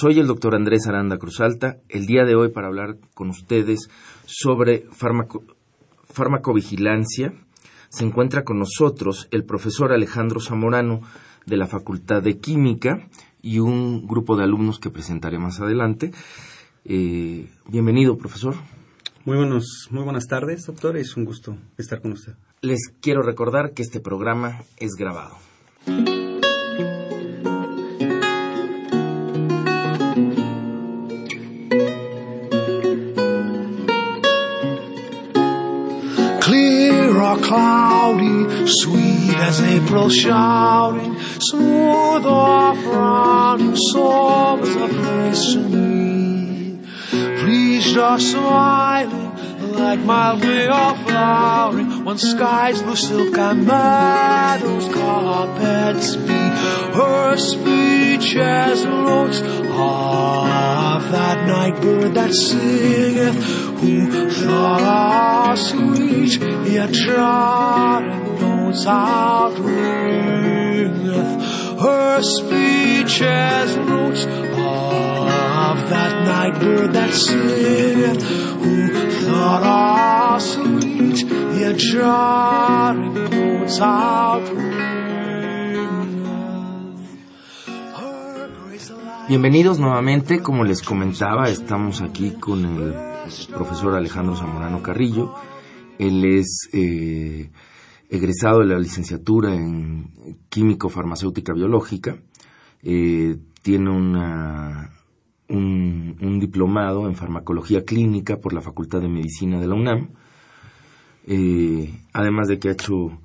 Soy el doctor Andrés Aranda Cruzalta, el día de hoy para hablar con ustedes sobre farmacovigilancia. Se encuentra con nosotros el profesor Alejandro Zamorano de la Facultad de Química y un grupo de alumnos que presentaré más adelante. Eh, bienvenido, profesor. Muy, buenos, muy buenas tardes, doctor. Es un gusto estar con usted. Les quiero recordar que este programa es grabado. Cloudy, sweet as April shouting, smooth off running sobers of me. Pleased or smiling, like mild way of flowering, when skies blue silk and meadows carpets be. Her speech as notes of that night bird that singeth who thought sweet, Bienvenidos nuevamente, como les comentaba, estamos aquí con el profesor Alejandro Zamorano Carrillo. Él es eh, egresado de la licenciatura en Químico Farmacéutica Biológica. Eh, tiene una, un, diplomado en Farmacología Clínica por la Facultad de Medicina de la UNAM. Eh, además de que ha hecho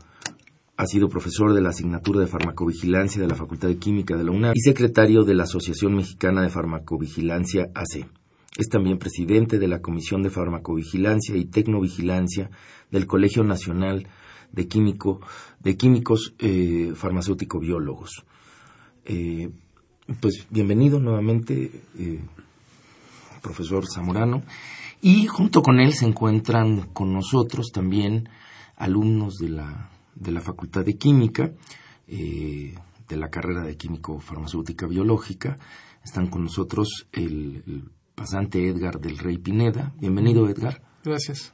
ha sido profesor de la asignatura de farmacovigilancia de la Facultad de Química de la UNAM y secretario de la Asociación Mexicana de Farmacovigilancia AC. Es también presidente de la Comisión de Farmacovigilancia y Tecnovigilancia del Colegio Nacional de, Químico, de Químicos eh, Farmacéutico-Biólogos. Eh, pues bienvenido nuevamente, eh, profesor Zamorano. Y junto con él se encuentran con nosotros también alumnos de la, de la Facultad de Química, de la carrera de Químico Farmacéutica Biológica. Están con nosotros el pasante Edgar del Rey Pineda. Bienvenido, Edgar. Gracias.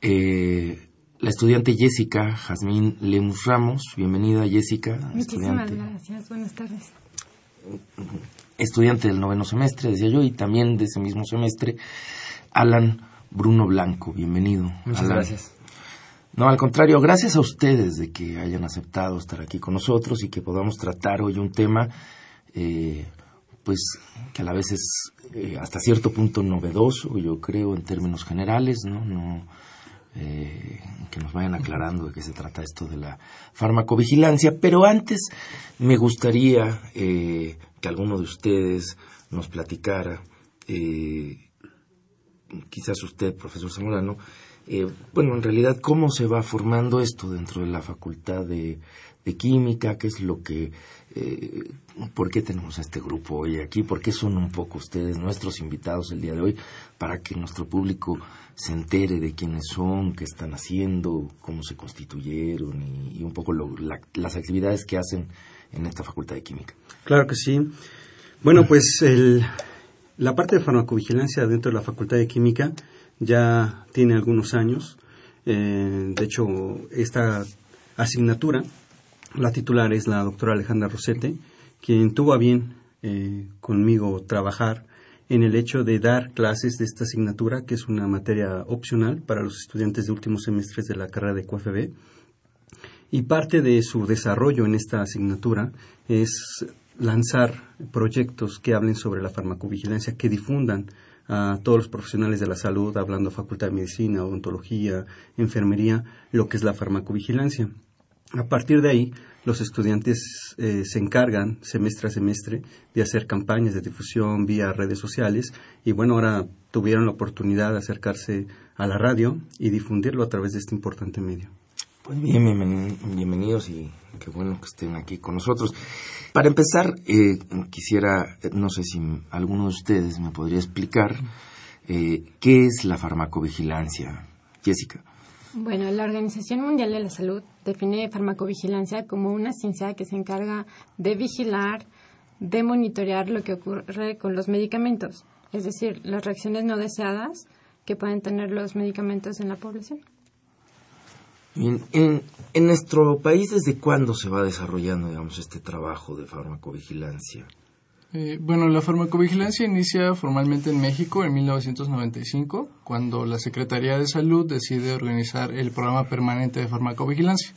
Eh, la estudiante Jessica Jazmín Lemus Ramos. Bienvenida, Jessica. Muchísimas gracias. Buenas tardes. Estudiante del noveno semestre, decía yo, y también de ese mismo semestre, Alan Bruno Blanco. Bienvenido. Muchas gracias. No, al contrario, gracias a ustedes de que hayan aceptado estar aquí con nosotros y que podamos tratar hoy un tema eh, pues que a la vez es eh, hasta cierto punto novedoso, yo creo, en términos generales, ¿no? no eh, que nos vayan aclarando de qué se trata esto de la farmacovigilancia, pero antes me gustaría eh, que alguno de ustedes nos platicara, quizás usted, profesor Zamorano, bueno, en realidad, cómo se va formando esto dentro de la facultad de, de química, qué es lo que ¿por qué tenemos a este grupo hoy aquí? ¿Por qué son un poco ustedes nuestros invitados el día de hoy? Para que nuestro público se entere de quiénes son, qué están haciendo, cómo se constituyeron y, un poco las actividades que hacen en esta Facultad de Química. Claro que sí. Bueno, pues la parte de farmacovigilancia dentro de la Facultad de Química ya tiene algunos años. Eh, de hecho, esta asignatura la titular es la doctora Alejandra Rosete, quien tuvo a bien eh, conmigo trabajar en el hecho de dar clases de esta asignatura, que es una materia opcional para los estudiantes de últimos semestres de la carrera de QFB. Y parte de su desarrollo en esta asignatura es lanzar proyectos que hablen sobre la farmacovigilancia, que difundan a todos los profesionales de la salud, hablando Facultad de Medicina, Odontología, Enfermería, lo que es la farmacovigilancia. A partir de ahí, los estudiantes eh, se encargan semestre a semestre de hacer campañas de difusión vía redes sociales y bueno, ahora tuvieron la oportunidad de acercarse a la radio y difundirlo a través de este importante medio. Pues bien, bienvenidos y qué bueno que estén aquí con nosotros. Para empezar, eh, quisiera, no sé si alguno de ustedes me podría explicar eh, qué es la farmacovigilancia. Jessica. Bueno, la Organización Mundial de la Salud define farmacovigilancia como una ciencia que se encarga de vigilar, de monitorear lo que ocurre con los medicamentos, es decir, las reacciones no deseadas que pueden tener los medicamentos en la población. En, en, nuestro país, ¿desde cuándo se va desarrollando, digamos, este trabajo de farmacovigilancia? Eh, bueno, la farmacovigilancia inicia formalmente en México en 1995, cuando la Secretaría de Salud decide organizar el programa permanente de farmacovigilancia.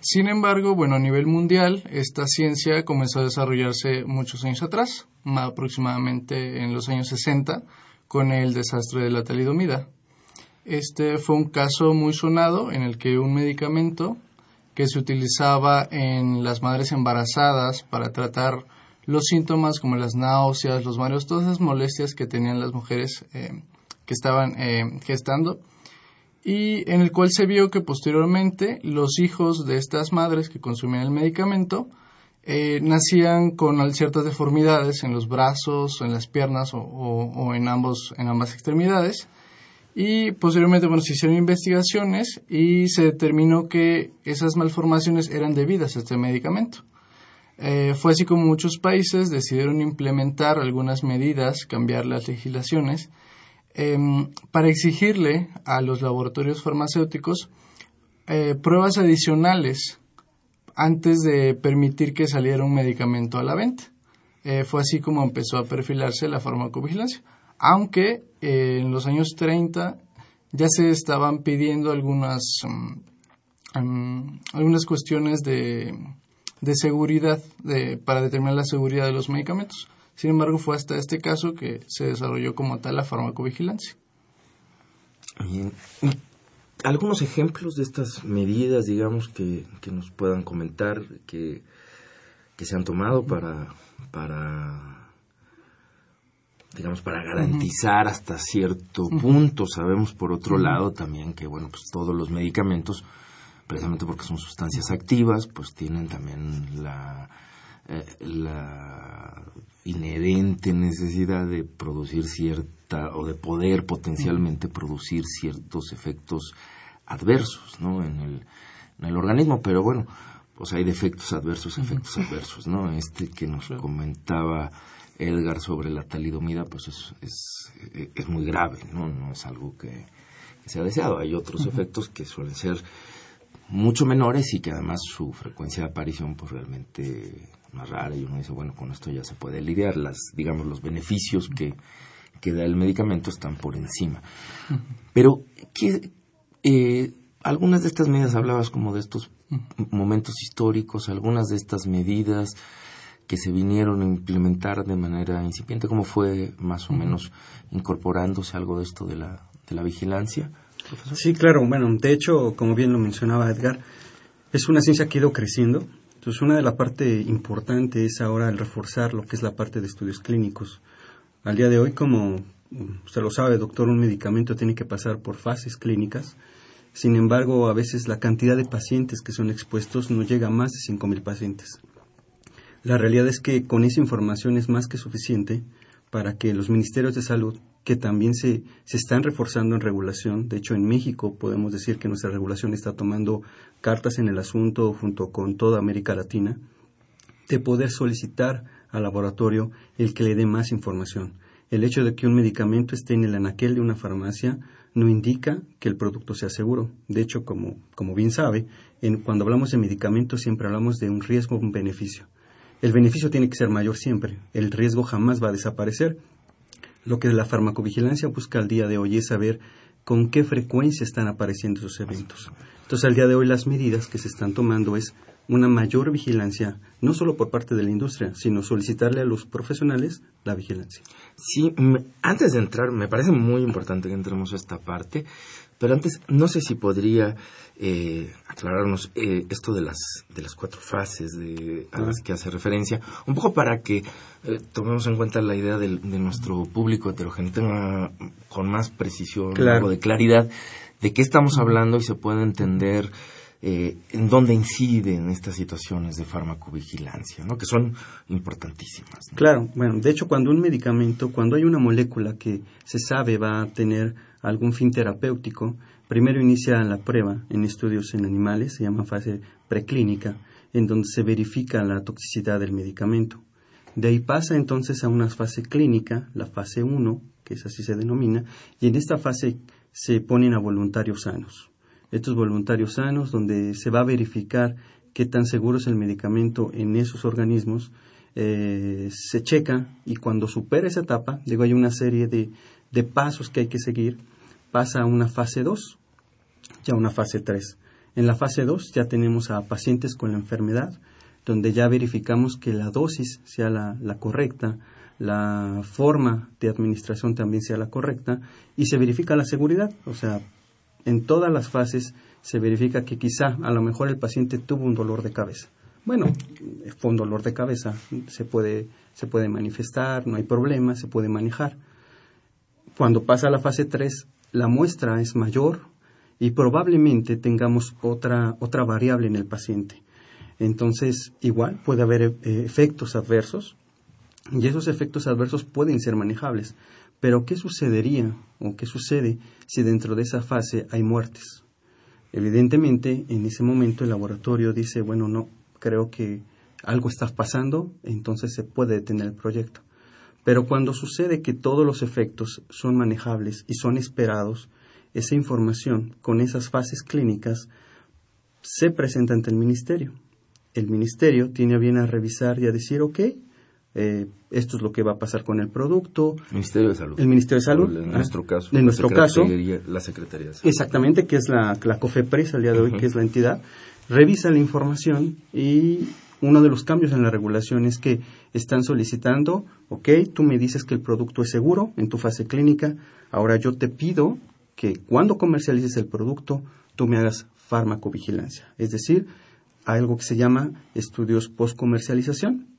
Sin embargo, bueno, a nivel mundial, esta ciencia comenzó a desarrollarse muchos años atrás, aproximadamente en los años 60, con el desastre de la talidomida. Este fue un caso muy sonado en el que un medicamento que se utilizaba en las madres embarazadas para tratar los síntomas como las náuseas, los mareos, todas esas molestias que tenían las mujeres eh, que estaban eh, gestando y en el cual se vio que posteriormente los hijos de estas madres que consumían el medicamento eh, nacían con ciertas deformidades en los brazos, en las piernas o, en, ambos, en ambas extremidades. Y posteriormente, bueno, se hicieron investigaciones y se determinó que esas malformaciones eran debidas a este medicamento. Eh, fue así como muchos países decidieron implementar algunas medidas, cambiar las legislaciones, em, para exigirle a los laboratorios farmacéuticos eh, pruebas adicionales antes de permitir que saliera un medicamento a la venta. Eh, fue así como empezó a perfilarse la farmacovigilancia, aunque en los años 30 ya se estaban pidiendo algunas, mm, mm, algunas cuestiones de de seguridad de, para determinar la seguridad de los medicamentos. Sin embargo, fue hasta este caso que se desarrolló como tal la farmacovigilancia. Bien. ¿Algunos ejemplos de estas medidas, digamos, que, que nos puedan comentar, que, que se han tomado para, para digamos, para garantizar hasta cierto punto. Sabemos, por otro lado, también que, bueno, pues todos los medicamentos precisamente porque son sustancias activas, pues tienen también la, eh, la inherente necesidad de producir cierta o de poder potencialmente producir ciertos efectos adversos ¿no? en, el, en el organismo, pero bueno, pues hay defectos adversos, efectos adversos, ¿no? Este que nos comentaba Edgar sobre la talidomida, pues es, es, es, muy grave, ¿no? No es algo que, se ha deseado. Hay otros efectos que suelen ser mucho menores y que además su frecuencia de aparición pues realmente más rara. Y uno dice bueno con esto ya se puede lidiar. Las digamos los beneficios que, que da el medicamento están por encima pero ¿qué, eh, algunas de estas medidas hablabas como de estos momentos históricos algunas de estas medidas que se vinieron a implementar de manera incipiente cómo fue más o menos incorporándose algo de esto de la de la vigilancia Sí, claro. Bueno, de hecho, como bien lo mencionaba Edgar, es una ciencia que ha ido creciendo. Entonces, una de las partes importantes es ahora el reforzar lo que es la parte de estudios clínicos. Al día de hoy, como usted lo sabe, doctor, un medicamento tiene que pasar por fases clínicas. Sin embargo, a veces la cantidad de pacientes que son expuestos no llega a más de 5.000 pacientes. La realidad es que con esa información es más que suficiente para que los ministerios de salud que también se, se están reforzando en regulación. De hecho, en México podemos decir que nuestra regulación está tomando cartas en el asunto junto con toda América Latina de poder solicitar al laboratorio el que le dé más información. El hecho de que un medicamento esté en el anaquel de una farmacia no indica que el producto sea seguro. De hecho, como, como bien sabe, cuando hablamos de medicamentos siempre hablamos de un riesgo o un beneficio. El beneficio tiene que ser mayor siempre. El riesgo jamás va a desaparecer Lo que la farmacovigilancia busca al día de hoy es saber con qué frecuencia están apareciendo esos eventos. Entonces, al día de hoy las medidas que se están tomando es una mayor vigilancia, no solo por parte de la industria, sino solicitarle a los profesionales la vigilancia. Sí, antes de entrar, me parece muy importante que entremos a esta parte, pero antes, no sé si podría eh, aclararnos eh, esto de las, de las cuatro fases de, a las que hace referencia, un poco para que eh, tomemos en cuenta la idea de, nuestro público heterogéneo con más precisión, algo de claridad de qué estamos hablando y se pueda entender eh, en dónde inciden estas situaciones de farmacovigilancia, ¿no? que son importantísimas. Claro, bueno, de hecho cuando un medicamento, cuando hay una molécula que se sabe va a tener algún fin terapéutico, primero inicia la prueba en estudios en animales, se llama fase preclínica, en donde se verifica la toxicidad del medicamento. De ahí pasa entonces a una fase clínica, la fase 1, que es así se denomina, y en esta fase se ponen a voluntarios sanos estos voluntarios sanos, donde se va a verificar qué tan seguro es el medicamento en esos organismos, eh, se checa y cuando supera esa etapa, digo, hay una serie de, de pasos que hay que seguir, pasa a una fase 2, ya una fase 3. En la fase 2 ya tenemos a pacientes con la enfermedad, donde ya verificamos que la dosis sea la, la correcta, la forma de administración también sea la correcta y se verifica la seguridad, o sea, en todas las fases se verifica que quizá a lo mejor el paciente tuvo un dolor de cabeza. Bueno, fue un dolor de cabeza, se puede, se puede manifestar, no hay problema, se puede manejar. Cuando pasa la fase 3, la muestra es mayor y probablemente tengamos otra, otra variable en el paciente. Entonces, igual puede haber eh, efectos adversos y esos efectos adversos pueden ser manejables. Pero, ¿qué sucedería o qué sucede si dentro de esa fase hay muertes? Evidentemente, en ese momento el laboratorio dice, bueno, no, creo que algo está pasando, entonces se puede detener el proyecto. Pero cuando sucede que todos los efectos son manejables y son esperados, esa información con esas fases clínicas se presenta ante el ministerio. El ministerio tiene bien a revisar y a decir, ok, eh, esto es lo que va a pasar con el producto. Ministerio de Salud. El Ministerio de Salud. En nuestro caso. En nuestro caso. La Secretaría Exactamente, que es la, la COFEPRES al día de hoy, que es la entidad. Revisa la información y uno de los cambios en la regulación es que están solicitando, ok, tú me dices que el producto es seguro en tu fase clínica, ahora yo te pido que cuando comercialices el producto, tú me hagas farmacovigilancia. Es decir, algo que se llama estudios post-comercialización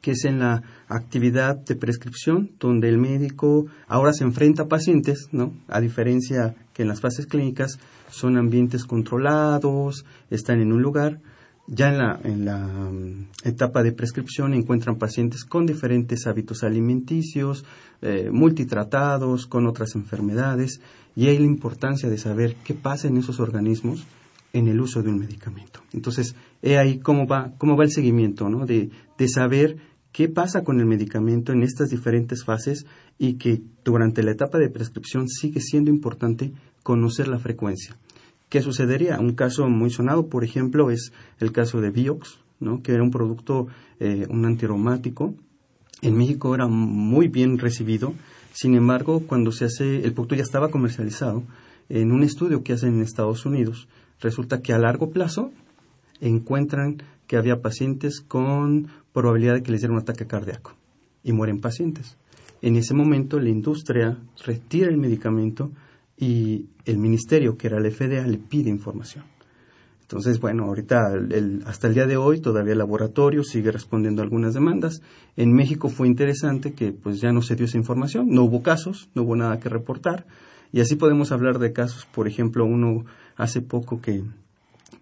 que es en la actividad de prescripción, donde el médico ahora se enfrenta a pacientes, ¿no? A diferencia que en las fases clínicas son ambientes controlados, están en un lugar. Ya en la, en la mm, etapa de prescripción encuentran pacientes con diferentes hábitos alimenticios, eh, multitratados, con otras enfermedades, y hay la importancia de saber qué pasa en esos organismos en el uso de un medicamento. Entonces, he ahí cómo va, cómo va el seguimiento, ¿no? De, de saber qué pasa con el medicamento en estas diferentes fases y que durante la etapa de prescripción sigue siendo importante conocer la frecuencia. ¿Qué sucedería? Un caso muy sonado, por ejemplo, es el caso de ¿no? que era un producto, eh, un antiromático. En México era muy bien recibido. Sin embargo, cuando se hace, el producto ya estaba comercializado, en un estudio que hacen en Estados Unidos, resulta que a largo plazo encuentran que había pacientes con probabilidad de que les diera un ataque cardíaco y mueren pacientes. En ese momento la industria retira el medicamento y el ministerio, que era el FDA, le pide información. Entonces, bueno, ahorita, hasta el día de hoy, todavía el laboratorio sigue respondiendo a algunas demandas. En México fue interesante que pues ya no se dio esa información, no hubo casos, no hubo nada que reportar. Y así podemos hablar de casos, por ejemplo, uno hace poco que,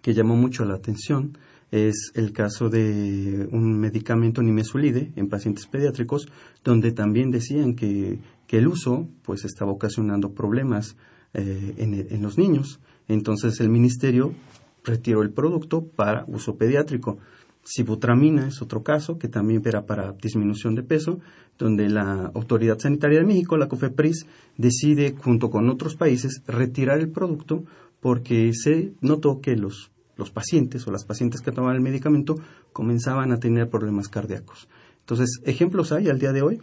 que llamó mucho la atención, es el caso de un medicamento nimesulide en pacientes pediátricos, donde también decían que, el uso pues estaba ocasionando problemas eh, en, los niños. Entonces el ministerio retiró el producto para uso pediátrico. Sibutramina es otro caso que también era para disminución de peso, donde la Autoridad Sanitaria de México, la COFEPRIS, decide junto con otros países retirar el producto porque se notó que los los pacientes o las pacientes que tomaban el medicamento comenzaban a tener problemas cardíacos. Entonces, ejemplos hay al día de hoy.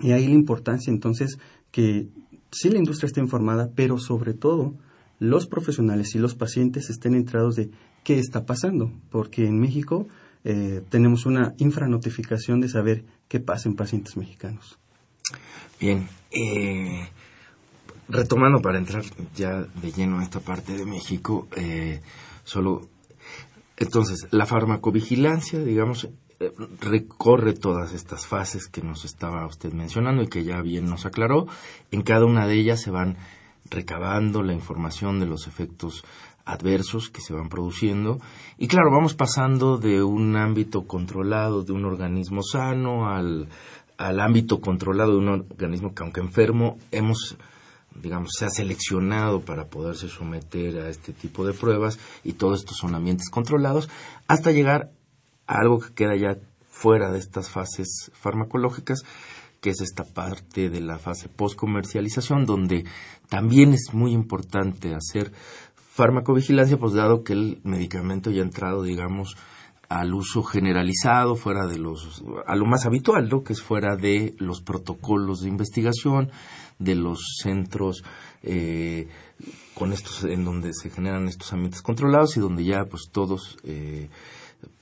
Y ahí la importancia entonces que sí la industria esté informada, pero sobre todo los profesionales y los pacientes estén enterados de qué está pasando, porque en México eh, tenemos una infranotificación de saber qué pasa en pacientes mexicanos. Bien, eh, retomando para entrar ya de lleno a esta parte de México, eh, solo entonces la farmacovigilancia, digamos, eh, recorre todas estas fases que nos estaba usted mencionando y que ya bien nos aclaró. En cada una de ellas se van recabando la información de los efectos adversos que se van produciendo. Y claro, vamos pasando de un ámbito controlado de un organismo sano al, al ámbito controlado de un organismo que aunque enfermo hemos digamos, se ha seleccionado para poderse someter a este tipo de pruebas y todos estos son ambientes controlados hasta llegar algo que queda ya fuera de estas fases farmacológicas, que es esta parte de la fase post-comercialización, donde también es muy importante hacer farmacovigilancia, pues dado que el medicamento ya ha entrado, digamos, al uso generalizado, fuera de los, a lo más habitual, ¿no? que es fuera de los protocolos de investigación, de los centros eh, con estos, en donde se generan estos ambientes controlados y donde ya pues todos eh,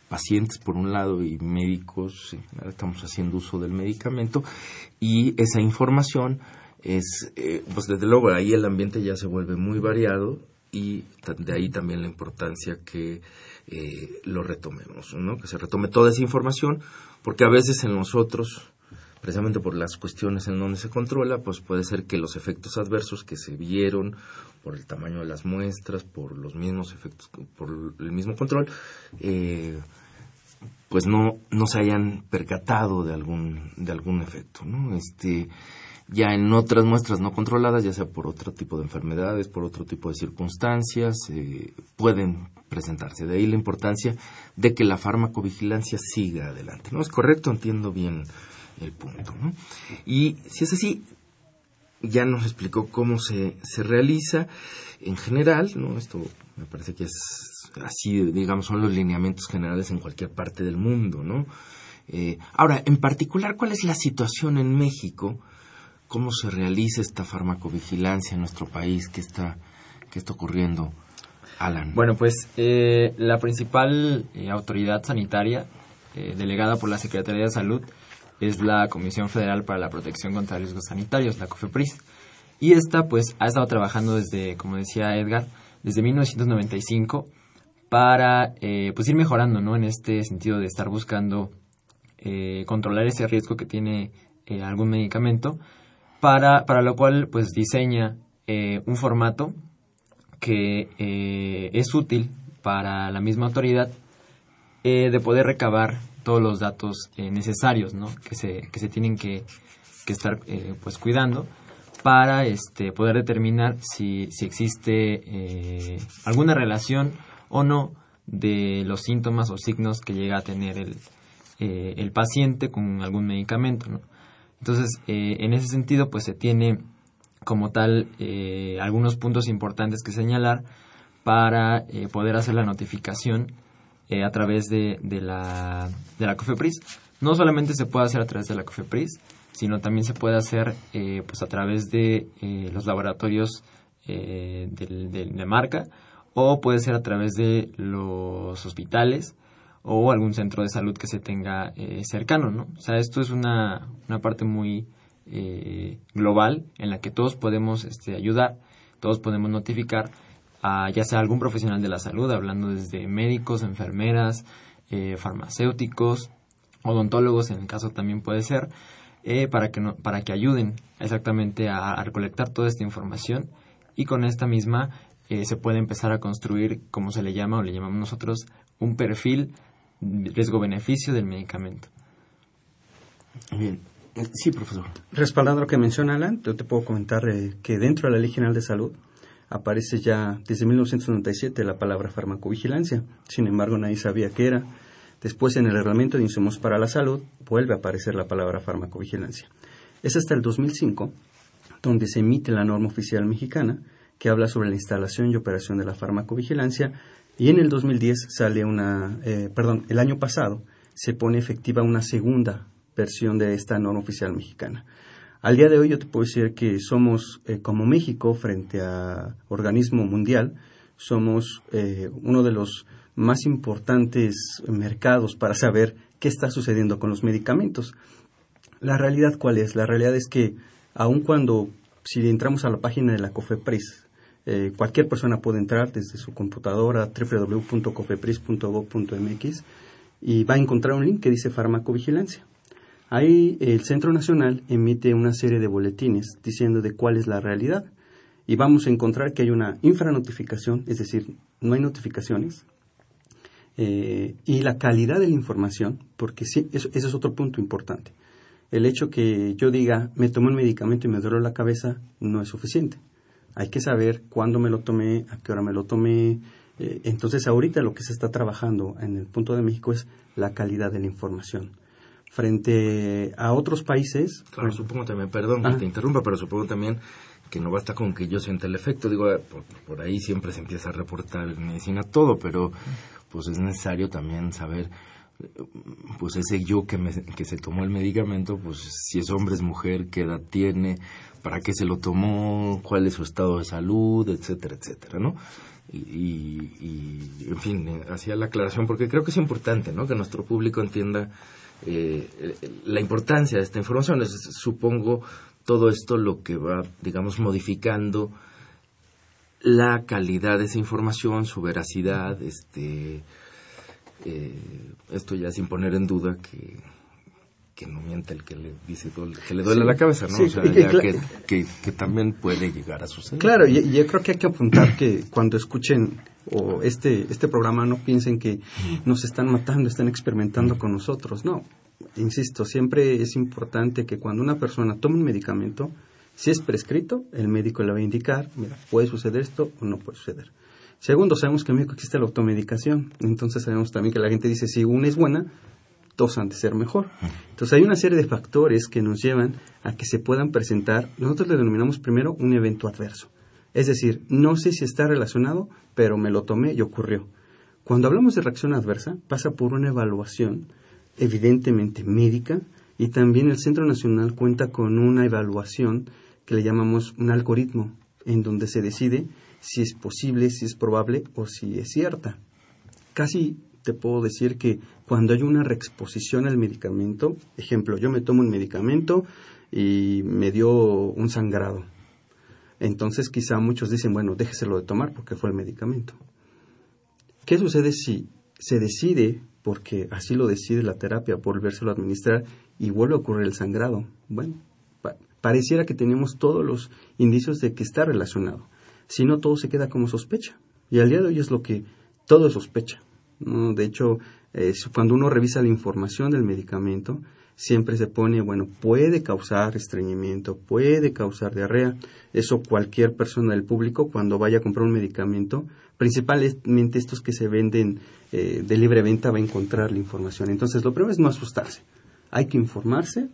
pacientes por un lado y médicos, estamos haciendo uso del medicamento y esa información es, eh, pues desde luego ahí el ambiente ya se vuelve muy variado y de ahí también la importancia que eh, lo retomemos, ¿no? que se retome toda esa información, porque a veces en nosotros, precisamente por las cuestiones en donde se controla, pues puede ser que los efectos adversos que se vieron por el tamaño de las muestras, por los mismos efectos, por el mismo control, eh, pues no, no se hayan percatado de algún, de algún efecto, ¿no? Este, ya en otras muestras no controladas, ya sea por otro tipo de enfermedades, por otro tipo de circunstancias, eh, pueden presentarse. De ahí la importancia de que la farmacovigilancia siga adelante. ¿No es correcto? Entiendo bien el punto. Y si es así, ya nos explicó cómo se, se realiza en general, ¿no? Esto me parece que es así, digamos, son los lineamientos generales en cualquier parte del mundo, ¿no? Eh, ahora, en particular, ¿cuál es la situación en México? ¿Cómo se realiza esta farmacovigilancia en nuestro país? ¿Qué está, qué está ocurriendo, Alan? Bueno, pues eh, la principal eh, autoridad sanitaria delegada por la Secretaría de Salud es la Comisión Federal para la Protección contra Riesgos Sanitarios, la COFEPRIS. Y esta, pues, ha estado trabajando desde, como decía Edgar, desde 1995 para eh, pues ir mejorando ¿no? en este sentido de estar buscando eh, controlar ese riesgo que tiene eh, algún medicamento para, para lo cual pues diseña un formato que es útil para la misma autoridad de poder recabar todos los datos necesarios ¿no? que, se, que se tienen que, que estar pues cuidando para este, poder determinar si, si existe alguna relación o no de los síntomas o signos que llega a tener el, eh, el paciente con algún medicamento. ¿no? Entonces, eh, en ese sentido, pues se tiene como tal eh, algunos puntos importantes que señalar para poder hacer la notificación a través de, de, la, de la COFEPRIS. No solamente se puede hacer a través de la COFEPRIS, sino también se puede hacer pues a través de los laboratorios de, de marca o puede ser a través de los hospitales o algún centro de salud que se tenga eh, cercano, ¿no? O sea, esto es una, una parte muy eh, global en la que todos podemos este, ayudar, todos podemos notificar a ya sea algún profesional de la salud, hablando desde médicos, enfermeras, eh, farmacéuticos, odontólogos en el caso también puede ser, para, que no, para que ayuden exactamente a, a recolectar toda esta información y con esta misma eh, se puede empezar a construir, como se le llama o le llamamos nosotros, un perfil riesgo-beneficio del medicamento. Bien. Sí, profesor. Respaldando lo que menciona Alan, yo te puedo comentar eh, que dentro de la Ley General de Salud aparece ya desde 1997 la palabra farmacovigilancia. Sin embargo, nadie sabía qué era. Después, en el reglamento de insumos para la salud, vuelve a aparecer la palabra farmacovigilancia. Es hasta el 2005 donde se emite la norma oficial mexicana que habla sobre la instalación y operación de la farmacovigilancia y en el 2010 sale una, eh, perdón, el año pasado se pone efectiva una segunda versión de esta norma oficial mexicana. Al día de hoy yo te puedo decir que somos, eh, como México, frente a organismo mundial, somos eh, uno de los más importantes mercados para saber qué está sucediendo con los medicamentos. La realidad cuál es? La realidad es que aun cuando si entramos a la página de la COFEPRIS, eh, cualquier persona puede entrar desde su computadora www.cofepris.gov.mx y va a encontrar un link que dice farmacovigilancia. Ahí el Centro Nacional emite una serie de boletines diciendo de cuál es la realidad y vamos a encontrar que hay una infranotificación, es decir, no hay notificaciones, eh, y la calidad de la información, porque sí, eso, ese es otro punto importante. El hecho que yo diga, me tomo un medicamento y me duele la cabeza, no es suficiente. Hay que saber cuándo me lo tomé, a qué hora me lo tomé. Eh, entonces, ahorita lo que se está trabajando en el punto de México es la calidad de la información. Frente a otros países. Claro, supongo también, perdón que te interrumpa, pero supongo también que no basta con que yo sienta el efecto. Digo, eh, por, ahí siempre se empieza a reportar en medicina todo, pero pues es necesario también saber pues ese yo que, me, que se tomó el medicamento, pues si es hombre, es mujer, qué edad tiene, para qué se lo tomó, cuál es su estado de salud, etcétera, etcétera, ¿no? Y, en fin, eh, hacía la aclaración porque creo que es importante, ¿no? Que nuestro público entienda eh, la importancia de esta información. Es, supongo todo esto lo que va, digamos, modificando la calidad de esa información, su veracidad, este, eh, esto ya sin poner en duda que, que no miente el que le dice que le duele la cabeza, ¿no? o sea, que, que, también puede llegar a suceder. Claro, y, yo creo que hay que apuntar que cuando escuchen o este, este programa no piensen que nos están matando, están experimentando con nosotros, no. Insisto, siempre es importante que cuando una persona toma un medicamento, si es prescrito, el médico le va a indicar, mira, puede suceder esto o no puede suceder. Segundo, sabemos que en México existe la automedicación. Entonces sabemos también que la gente dice, si una es buena, dos han de ser mejor. Entonces hay una serie de factores que nos llevan a que se puedan presentar, nosotros le denominamos primero un evento adverso. Es decir, no sé si está relacionado, pero me lo tomé y ocurrió. Cuando hablamos de reacción adversa, pasa por una evaluación evidentemente médica y también el Centro Nacional cuenta con una evaluación que le llamamos un algoritmo en donde se decide si es posible, si es probable o si es cierta. Casi te puedo decir que cuando hay una reexposición al medicamento, ejemplo, yo me tomo un medicamento y me dio un sangrado. Entonces quizá muchos dicen, bueno, déjeselo de tomar porque fue el medicamento. ¿Qué sucede si se decide, porque así lo decide la terapia, volvérselo a administrar y vuelve a ocurrir el sangrado? Bueno, pareciera que tenemos todos los indicios de que está relacionado si no todo se queda como sospecha. Y al día de hoy es lo que todo es sospecha. De hecho, cuando uno revisa la información del medicamento, siempre se pone, bueno, puede causar estreñimiento, puede causar diarrea. Eso cualquier persona del público cuando vaya a comprar un medicamento, principalmente estos que se venden eh, de libre venta, va a encontrar la información. Entonces, lo primero es no asustarse. Hay que informarse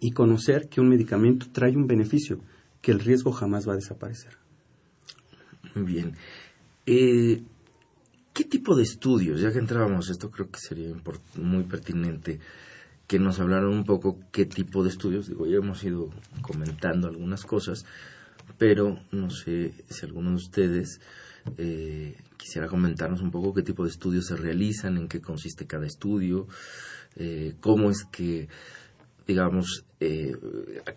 y conocer que un medicamento trae un beneficio, que el riesgo jamás va a desaparecer. Bien. Eh, ¿Qué tipo de estudios? Ya que entrábamos, esto creo que sería muy pertinente que nos hablaran un poco qué tipo de estudios. Digo, ya hemos ido comentando algunas cosas, pero no sé si alguno de ustedes eh, quisiera comentarnos un poco qué tipo de estudios se realizan, en qué consiste cada estudio, eh, cómo es que digamos, eh,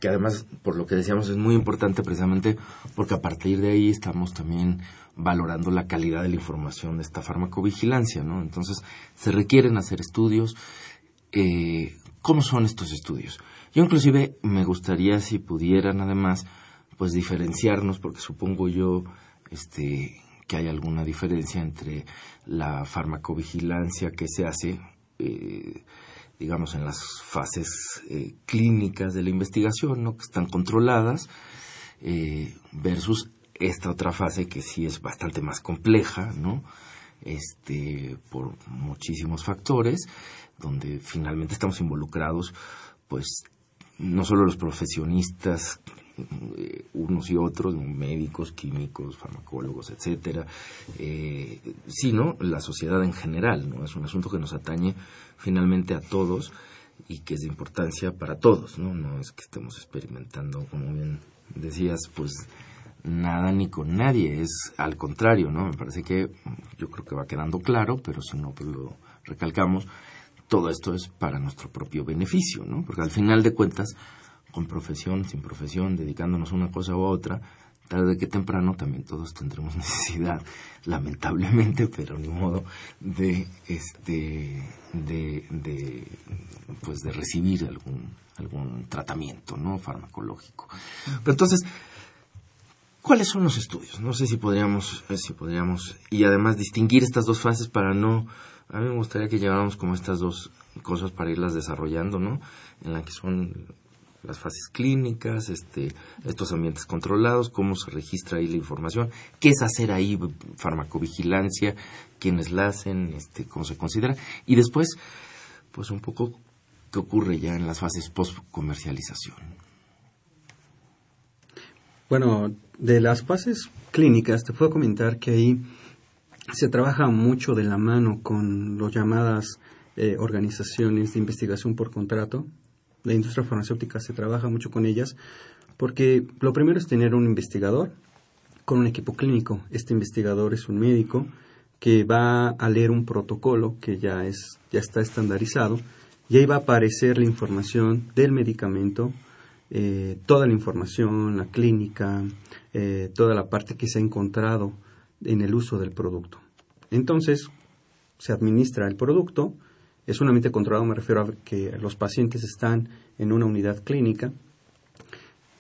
que además, por lo que decíamos, es muy importante precisamente porque a partir de ahí estamos también valorando la calidad de la información de esta farmacovigilancia, ¿no? Entonces, se requieren hacer estudios. Eh, ¿Cómo son estos estudios? Yo inclusive me gustaría si pudieran además, pues diferenciarnos, porque supongo yo, este, que hay alguna diferencia entre la farmacovigilancia que se hace eh, digamos, en las fases eh, clínicas de la investigación, ¿no? que están controladas, eh, versus esta otra fase que sí es bastante más compleja, ¿no? Este, por muchísimos factores, donde finalmente estamos involucrados, pues, no solo los profesionistas eh, unos y otros, médicos, químicos, farmacólogos, etcétera, eh, sino la sociedad en general, ¿no? Es un asunto que nos atañe finalmente a todos y que es de importancia para todos, ¿no? No es que estemos experimentando, como bien decías, pues nada ni con nadie, es al contrario, ¿no? Me parece que yo creo que va quedando claro, pero si no, pues lo recalcamos, todo esto es para nuestro propio beneficio, ¿no? Porque al final de cuentas, con profesión, sin profesión, dedicándonos a una cosa u otra, tarde que temprano también todos tendremos necesidad, lamentablemente, pero ni modo, de este de, de pues de recibir algún algún tratamiento no farmacológico. Pero entonces, ¿cuáles son los estudios? No sé si podríamos, eh, si podríamos, y además distinguir estas dos fases para no, a mí me gustaría que lleváramos como estas dos cosas para irlas desarrollando, ¿no? En la que son las fases clínicas, este, estos ambientes controlados, cómo se registra ahí la información, qué es hacer ahí farmacovigilancia, quiénes la hacen, este, cómo se considera, y después, pues un poco qué ocurre ya en las fases post-comercialización. Bueno, de las fases clínicas te puedo comentar que ahí se trabaja mucho de la mano con las llamadas eh, organizaciones de investigación por contrato, la industria farmacéutica se trabaja mucho con ellas porque lo primero es tener un investigador con un equipo clínico. Este investigador es un médico que va a leer un protocolo que ya es ya está estandarizado y ahí va a aparecer la información del medicamento, eh, toda la información, la clínica, eh, toda la parte que se ha encontrado en el uso del producto. Entonces, se administra el producto, es un ambiente controlado, me refiero a que los pacientes están en una unidad clínica,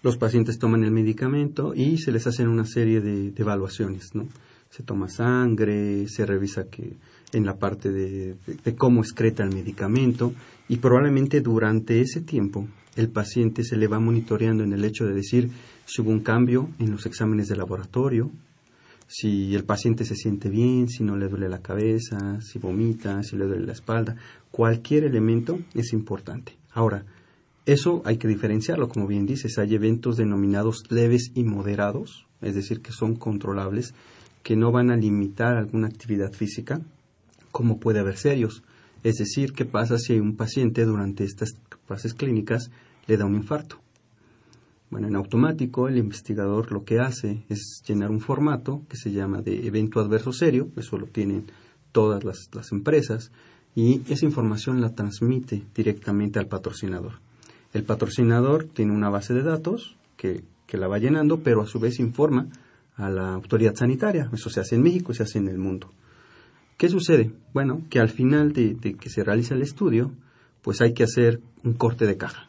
los pacientes toman el medicamento y se les hacen una serie de, evaluaciones, ¿no? Se toma sangre, se revisa que en la parte de, de, cómo excreta el medicamento y probablemente durante ese tiempo el paciente se le va monitoreando en el hecho de decir si hubo un cambio en los exámenes de laboratorio, si el paciente se siente bien, si no le duele la cabeza, si vomita, si le duele la espalda, cualquier elemento es importante. Ahora, eso hay que diferenciarlo, como bien dices, hay eventos denominados leves y moderados, es decir, que son controlables, que no van a limitar alguna actividad física, como puede haber serios. Es decir, ¿qué pasa si un paciente durante estas fases clínicas le da un infarto? Bueno, en automático el investigador lo que hace es llenar un formato que se llama de evento adverso serio, eso lo tienen todas las, empresas, y esa información la transmite directamente al patrocinador. El patrocinador tiene una base de datos que, la va llenando, pero a su vez informa a la autoridad sanitaria. Eso se hace en México se hace en el mundo. ¿Qué sucede? Bueno, que al final de, de que se realiza el estudio, pues hay que hacer un corte de caja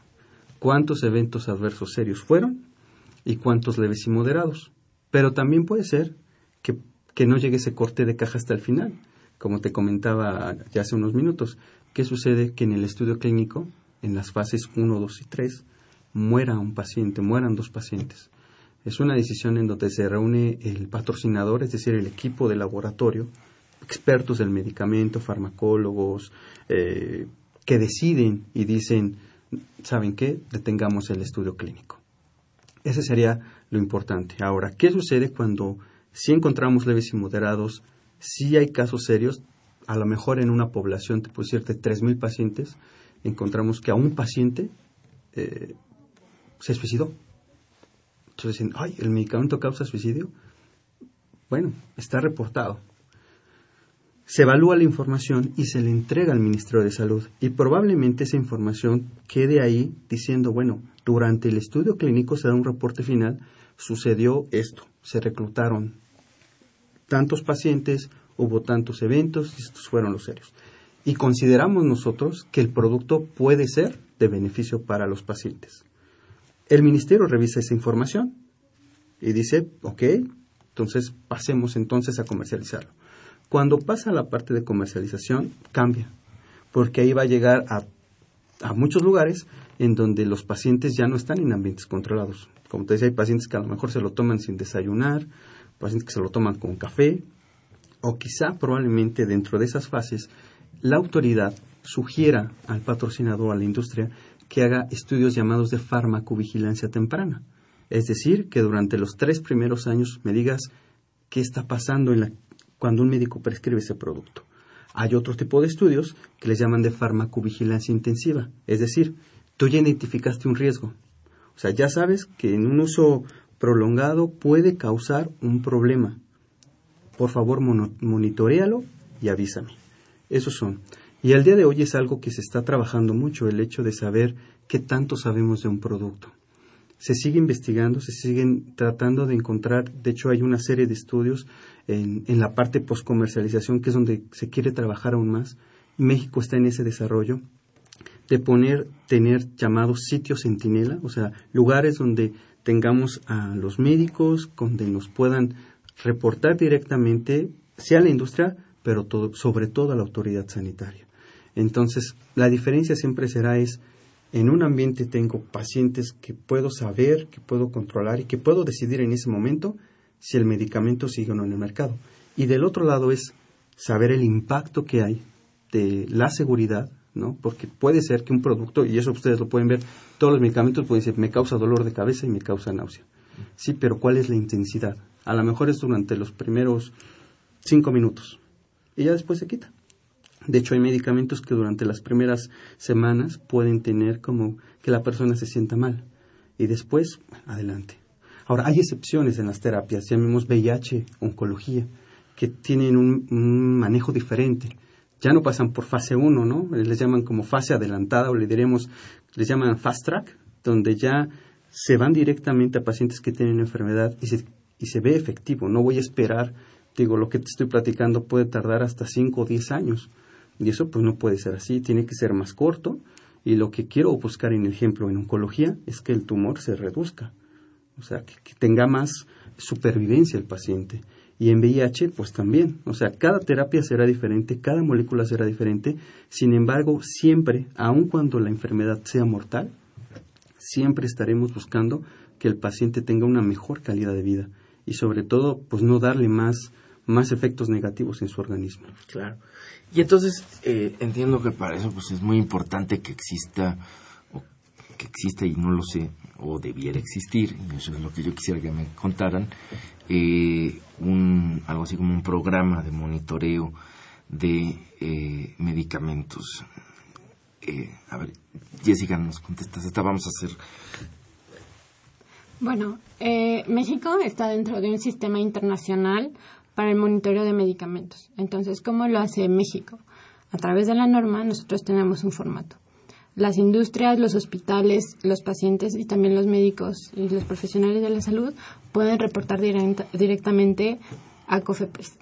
cuántos eventos adversos serios fueron y cuántos leves y moderados. Pero también puede ser que, no llegue ese corte de caja hasta el final. Como te comentaba ya hace unos minutos, ¿qué sucede? Que en el estudio clínico, en las fases 1, 2 y 3, muera un paciente, mueran dos pacientes. Es una decisión en donde se reúne el patrocinador, es decir, el equipo de laboratorio, expertos del medicamento, farmacólogos, eh, que deciden y dicen, ¿saben qué? Detengamos el estudio clínico. Ese sería lo importante. Ahora, ¿qué sucede cuando si encontramos leves y moderados, si hay casos serios, a lo mejor en una población, te puedo decir, de 3.000 pacientes, encontramos que a un paciente eh, se suicidó. Entonces dicen, ay, ¿el medicamento causa suicidio? Bueno, está reportado se evalúa la información y se le entrega al Ministerio de Salud. Y probablemente esa información quede ahí diciendo, bueno, durante el estudio clínico se da un reporte final, sucedió esto, se reclutaron tantos pacientes, hubo tantos eventos y estos fueron los serios. Y consideramos nosotros que el producto puede ser de beneficio para los pacientes. El ministerio revisa esa información y dice, ok, entonces pasemos entonces a comercializarlo. Cuando pasa la parte de comercialización, cambia, porque ahí va a llegar a, a muchos lugares en donde los pacientes ya no están en ambientes controlados. Como te decía, hay pacientes que a lo mejor se lo toman sin desayunar, pacientes que se lo toman con café, o quizá probablemente dentro de esas fases la autoridad sugiera al patrocinador, a la industria, que haga estudios llamados de farmacovigilancia temprana. Es decir, que durante los tres primeros años me digas qué está pasando en la cuando un médico prescribe ese producto. Hay otro tipo de estudios que les llaman de farmacovigilancia intensiva, es decir, tú ya identificaste un riesgo. O sea, ya sabes que en un uso prolongado puede causar un problema. Por favor, monitorealo y avísame. Esos son. Y al día de hoy es algo que se está trabajando mucho, el hecho de saber qué tanto sabemos de un producto. Se sigue investigando, se siguen tratando de encontrar, de hecho hay una serie de estudios en, en la parte post-comercialización, que es donde se quiere trabajar aún más. México está en ese desarrollo de poner, tener llamados sitios centinela, o sea, lugares donde tengamos a los médicos, donde nos puedan reportar directamente, sea la industria, pero sobre todo a la autoridad sanitaria. Entonces, la diferencia siempre será es, en un ambiente tengo pacientes que puedo saber, que puedo controlar y que puedo decidir en ese momento si el medicamento sigue o no en el mercado. Y del otro lado es saber el impacto que hay de la seguridad, ¿no? Porque puede ser que un producto, y eso ustedes lo pueden ver, todos los medicamentos pueden decir, me causa dolor de cabeza y me causa náusea. Sí, pero ¿cuál es la intensidad? A lo mejor es durante los primeros cinco minutos y ya después se quita. De hecho, hay medicamentos que durante las primeras semanas pueden tener como que la persona se sienta mal. Y después, adelante. Ahora, hay excepciones en las terapias, llamemos VIH, oncología, que tienen un, manejo diferente. Ya no pasan por fase 1, ¿no? Les llaman como fase adelantada o le diremos, les llaman fast track, donde ya se van directamente a pacientes que tienen enfermedad y se, y se ve efectivo. No voy a esperar, digo, lo que te estoy platicando puede tardar hasta 5 o 10 años y eso pues no puede ser así, tiene que ser más corto. Y lo que quiero buscar en el ejemplo en oncología es que el tumor se reduzca, o sea, que, tenga más supervivencia el paciente. Y en VIH, pues también, o sea, cada terapia será diferente, cada molécula será diferente, sin embargo, siempre, aun cuando la enfermedad sea mortal, siempre estaremos buscando que el paciente tenga una mejor calidad de vida. Y sobre todo, pues no darle más, más efectos negativos en su organismo. Claro. Y entonces eh, entiendo que para eso pues es muy importante que exista, o que exista y no lo sé, o debiera existir, y eso es lo que yo quisiera que me contaran, eh, un, algo así como un programa de monitoreo de eh, medicamentos. a ver, Jessica, nos contestas, esta vamos a hacer bueno, México está dentro de un sistema internacional para el monitoreo de medicamentos. Entonces, ¿cómo lo hace México? A través de la norma nosotros tenemos un formato. Las industrias, los hospitales, los pacientes y también los médicos y los profesionales de la salud pueden reportar directamente a COFEPRIS.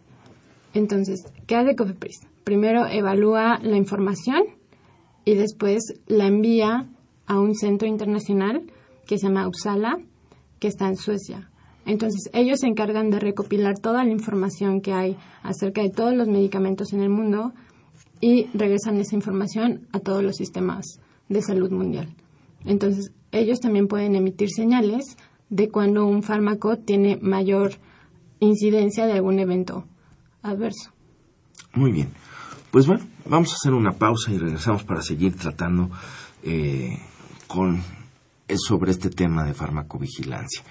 Entonces, ¿qué hace COFEPRIS? Primero evalúa la información y después la envía a un centro internacional que se llama Uppsala, que está en Suecia. Entonces, ellos se encargan de recopilar toda la información que hay acerca de todos los medicamentos en el mundo y regresan esa información a todos los sistemas de salud mundial. Entonces, ellos también pueden emitir señales de cuando un fármaco tiene mayor incidencia de algún evento adverso. Muy bien. Pues bueno, vamos a hacer una pausa y regresamos para seguir tratando eh, con sobre este tema de farmacovigilancia.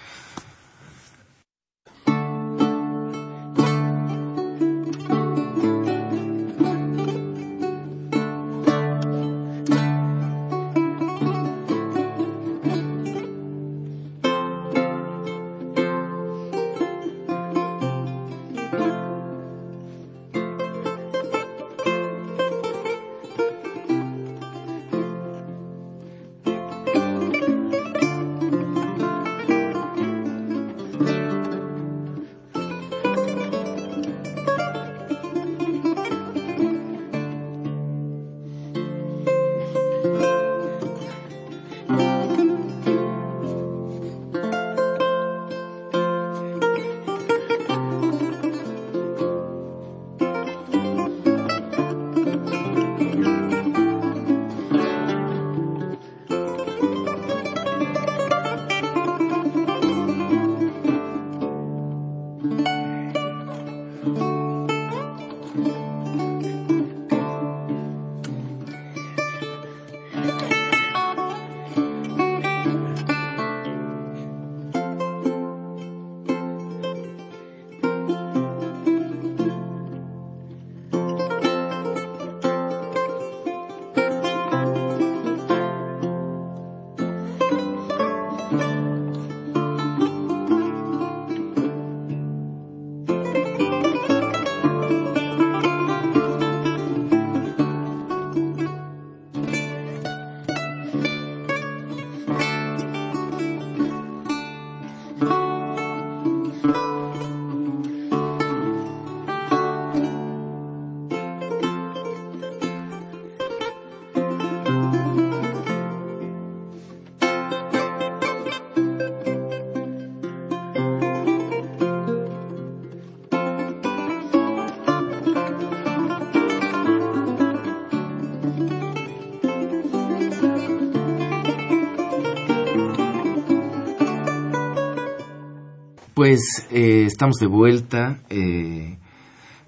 Eh, estamos de vuelta eh,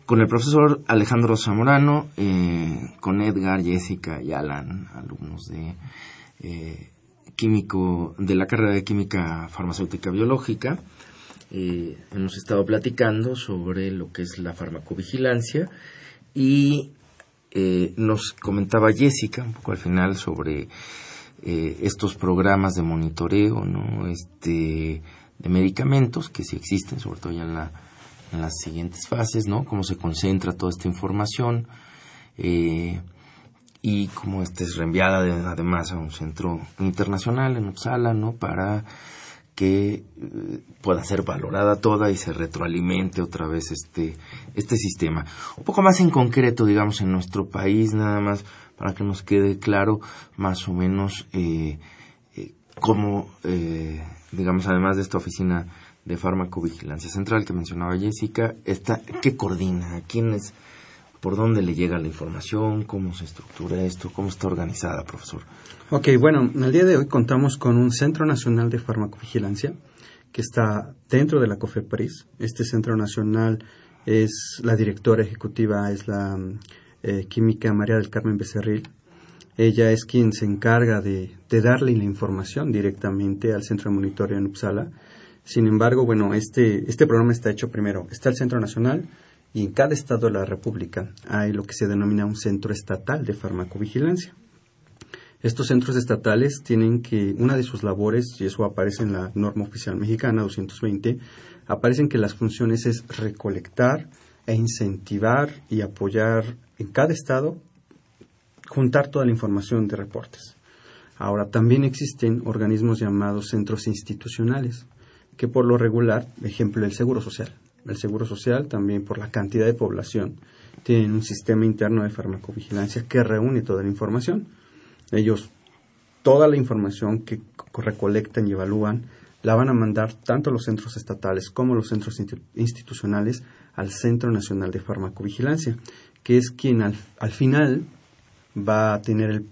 con el profesor Alejandro Zamorano, eh, con Edgar, Jessica y Alan, alumnos de químico de la carrera de química farmacéutica biológica. hemos estado platicando sobre lo que es la farmacovigilancia y nos comentaba Jessica un poco al final sobre estos programas de monitoreo, ¿no? Este de medicamentos que sí existen, sobre todo ya en, la, en las siguientes fases, ¿no? Cómo se concentra toda esta información eh, y cómo esta es reenviada además a un centro internacional en Uppsala, ¿no? Para que eh, pueda ser valorada toda y se retroalimente otra vez este, este sistema. Un poco más en concreto, digamos, en nuestro país, nada más para que nos quede claro más o menos eh, cómo eh, digamos, además de esta oficina de farmacovigilancia central que mencionaba Jessica, esta, ¿qué coordina? ¿Quién es? ¿Por dónde le llega la información? ¿Cómo se estructura esto? ¿Cómo está organizada, profesor? Ok, bueno, el día de hoy contamos con un Centro Nacional de Farmacovigilancia que está dentro de la COFEPRIS. Este Centro Nacional es la directora ejecutiva, es la eh, química María del Carmen Becerril. Ella es quien se encarga de, darle la información directamente al centro de monitoreo en Uppsala. Sin embargo, bueno, este, este programa está hecho primero. Está el Centro Nacional y en cada estado de la República hay lo que se denomina un centro estatal de farmacovigilancia. Estos centros estatales tienen que, una de sus labores, y eso aparece en la norma oficial mexicana 220, aparecen que las funciones es recolectar e incentivar y apoyar en cada estado juntar toda la información de reportes. Ahora, también existen organismos llamados centros institucionales, que por lo regular, ejemplo, el Seguro Social. El Seguro Social, también por la cantidad de población, tienen un sistema interno de farmacovigilancia que reúne toda la información. Ellos, toda la información que recolectan y evalúan, la van a mandar tanto los centros estatales como los centros institucionales al Centro Nacional de Farmacovigilancia, que es quien al final va a tener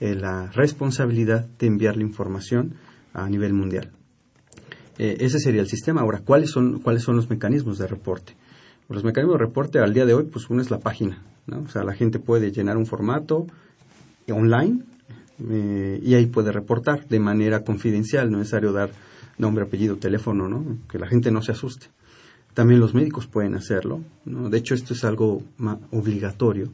eh, la responsabilidad de enviar la información a nivel mundial. Eh, ese sería el sistema. Ahora, ¿cuáles son, ¿cuáles son los mecanismos de reporte? Los mecanismos de reporte al día de hoy, pues uno es la página, ¿no? O sea, la gente puede llenar un formato online eh, y ahí puede reportar de manera confidencial, no es necesario dar nombre, apellido, teléfono, ¿no? Que la gente no se asuste. También los médicos pueden hacerlo. De hecho, esto es algo obligatorio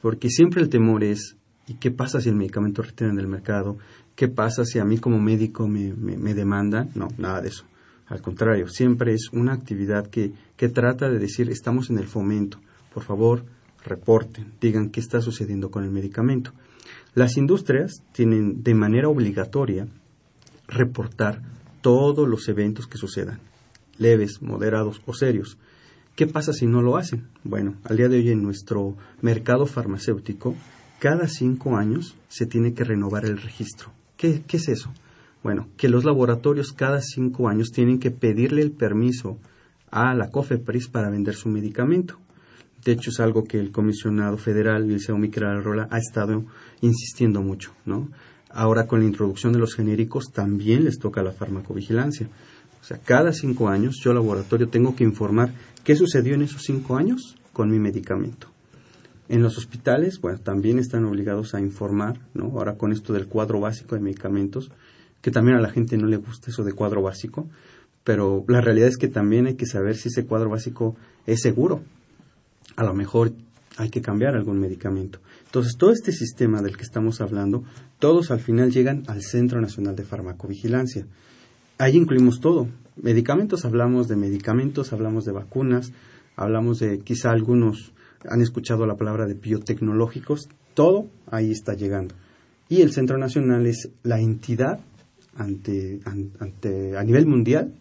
porque siempre el temor es, ¿y qué pasa si el medicamento retiene del mercado? ¿Qué pasa si a mí como médico me, me, demandan? No, nada de eso. Al contrario, siempre es una actividad que, que trata de decir, estamos en el fomento, por favor, reporten, digan qué está sucediendo con el medicamento. Las industrias tienen de manera obligatoria reportar todos los eventos que sucedan, leves, moderados o serios. ¿Qué pasa si no lo hacen? Bueno, al día de hoy en nuestro mercado farmacéutico, cada cinco años se tiene que renovar el registro. ¿Qué, es eso? Bueno, que los laboratorios cada cinco años tienen que pedirle el permiso a la COFEPRIS para vender su medicamento. De hecho, es algo que el comisionado federal, Liceo Miquel Arrola, ha estado insistiendo mucho, ¿no? Ahora, con la introducción de los genéricos, también les toca la farmacovigilancia. O sea, cada cinco años yo, laboratorio, tengo que informar qué sucedió en esos cinco años con mi medicamento. En los hospitales, bueno, también están obligados a informar, ¿no? Ahora con esto del cuadro básico de medicamentos, que también a la gente no le gusta eso de cuadro básico, pero la realidad es que también hay que saber si ese cuadro básico es seguro. A lo mejor hay que cambiar algún medicamento. Entonces, todo este sistema del que estamos hablando, todos al final llegan al Centro Nacional de Farmacovigilancia ahí incluimos todo. Medicamentos, hablamos de medicamentos, hablamos de vacunas, hablamos de quizá algunos han escuchado la palabra de biotecnológicos, todo ahí está llegando. Y el Centro Nacional es la entidad ante, ante, a nivel mundial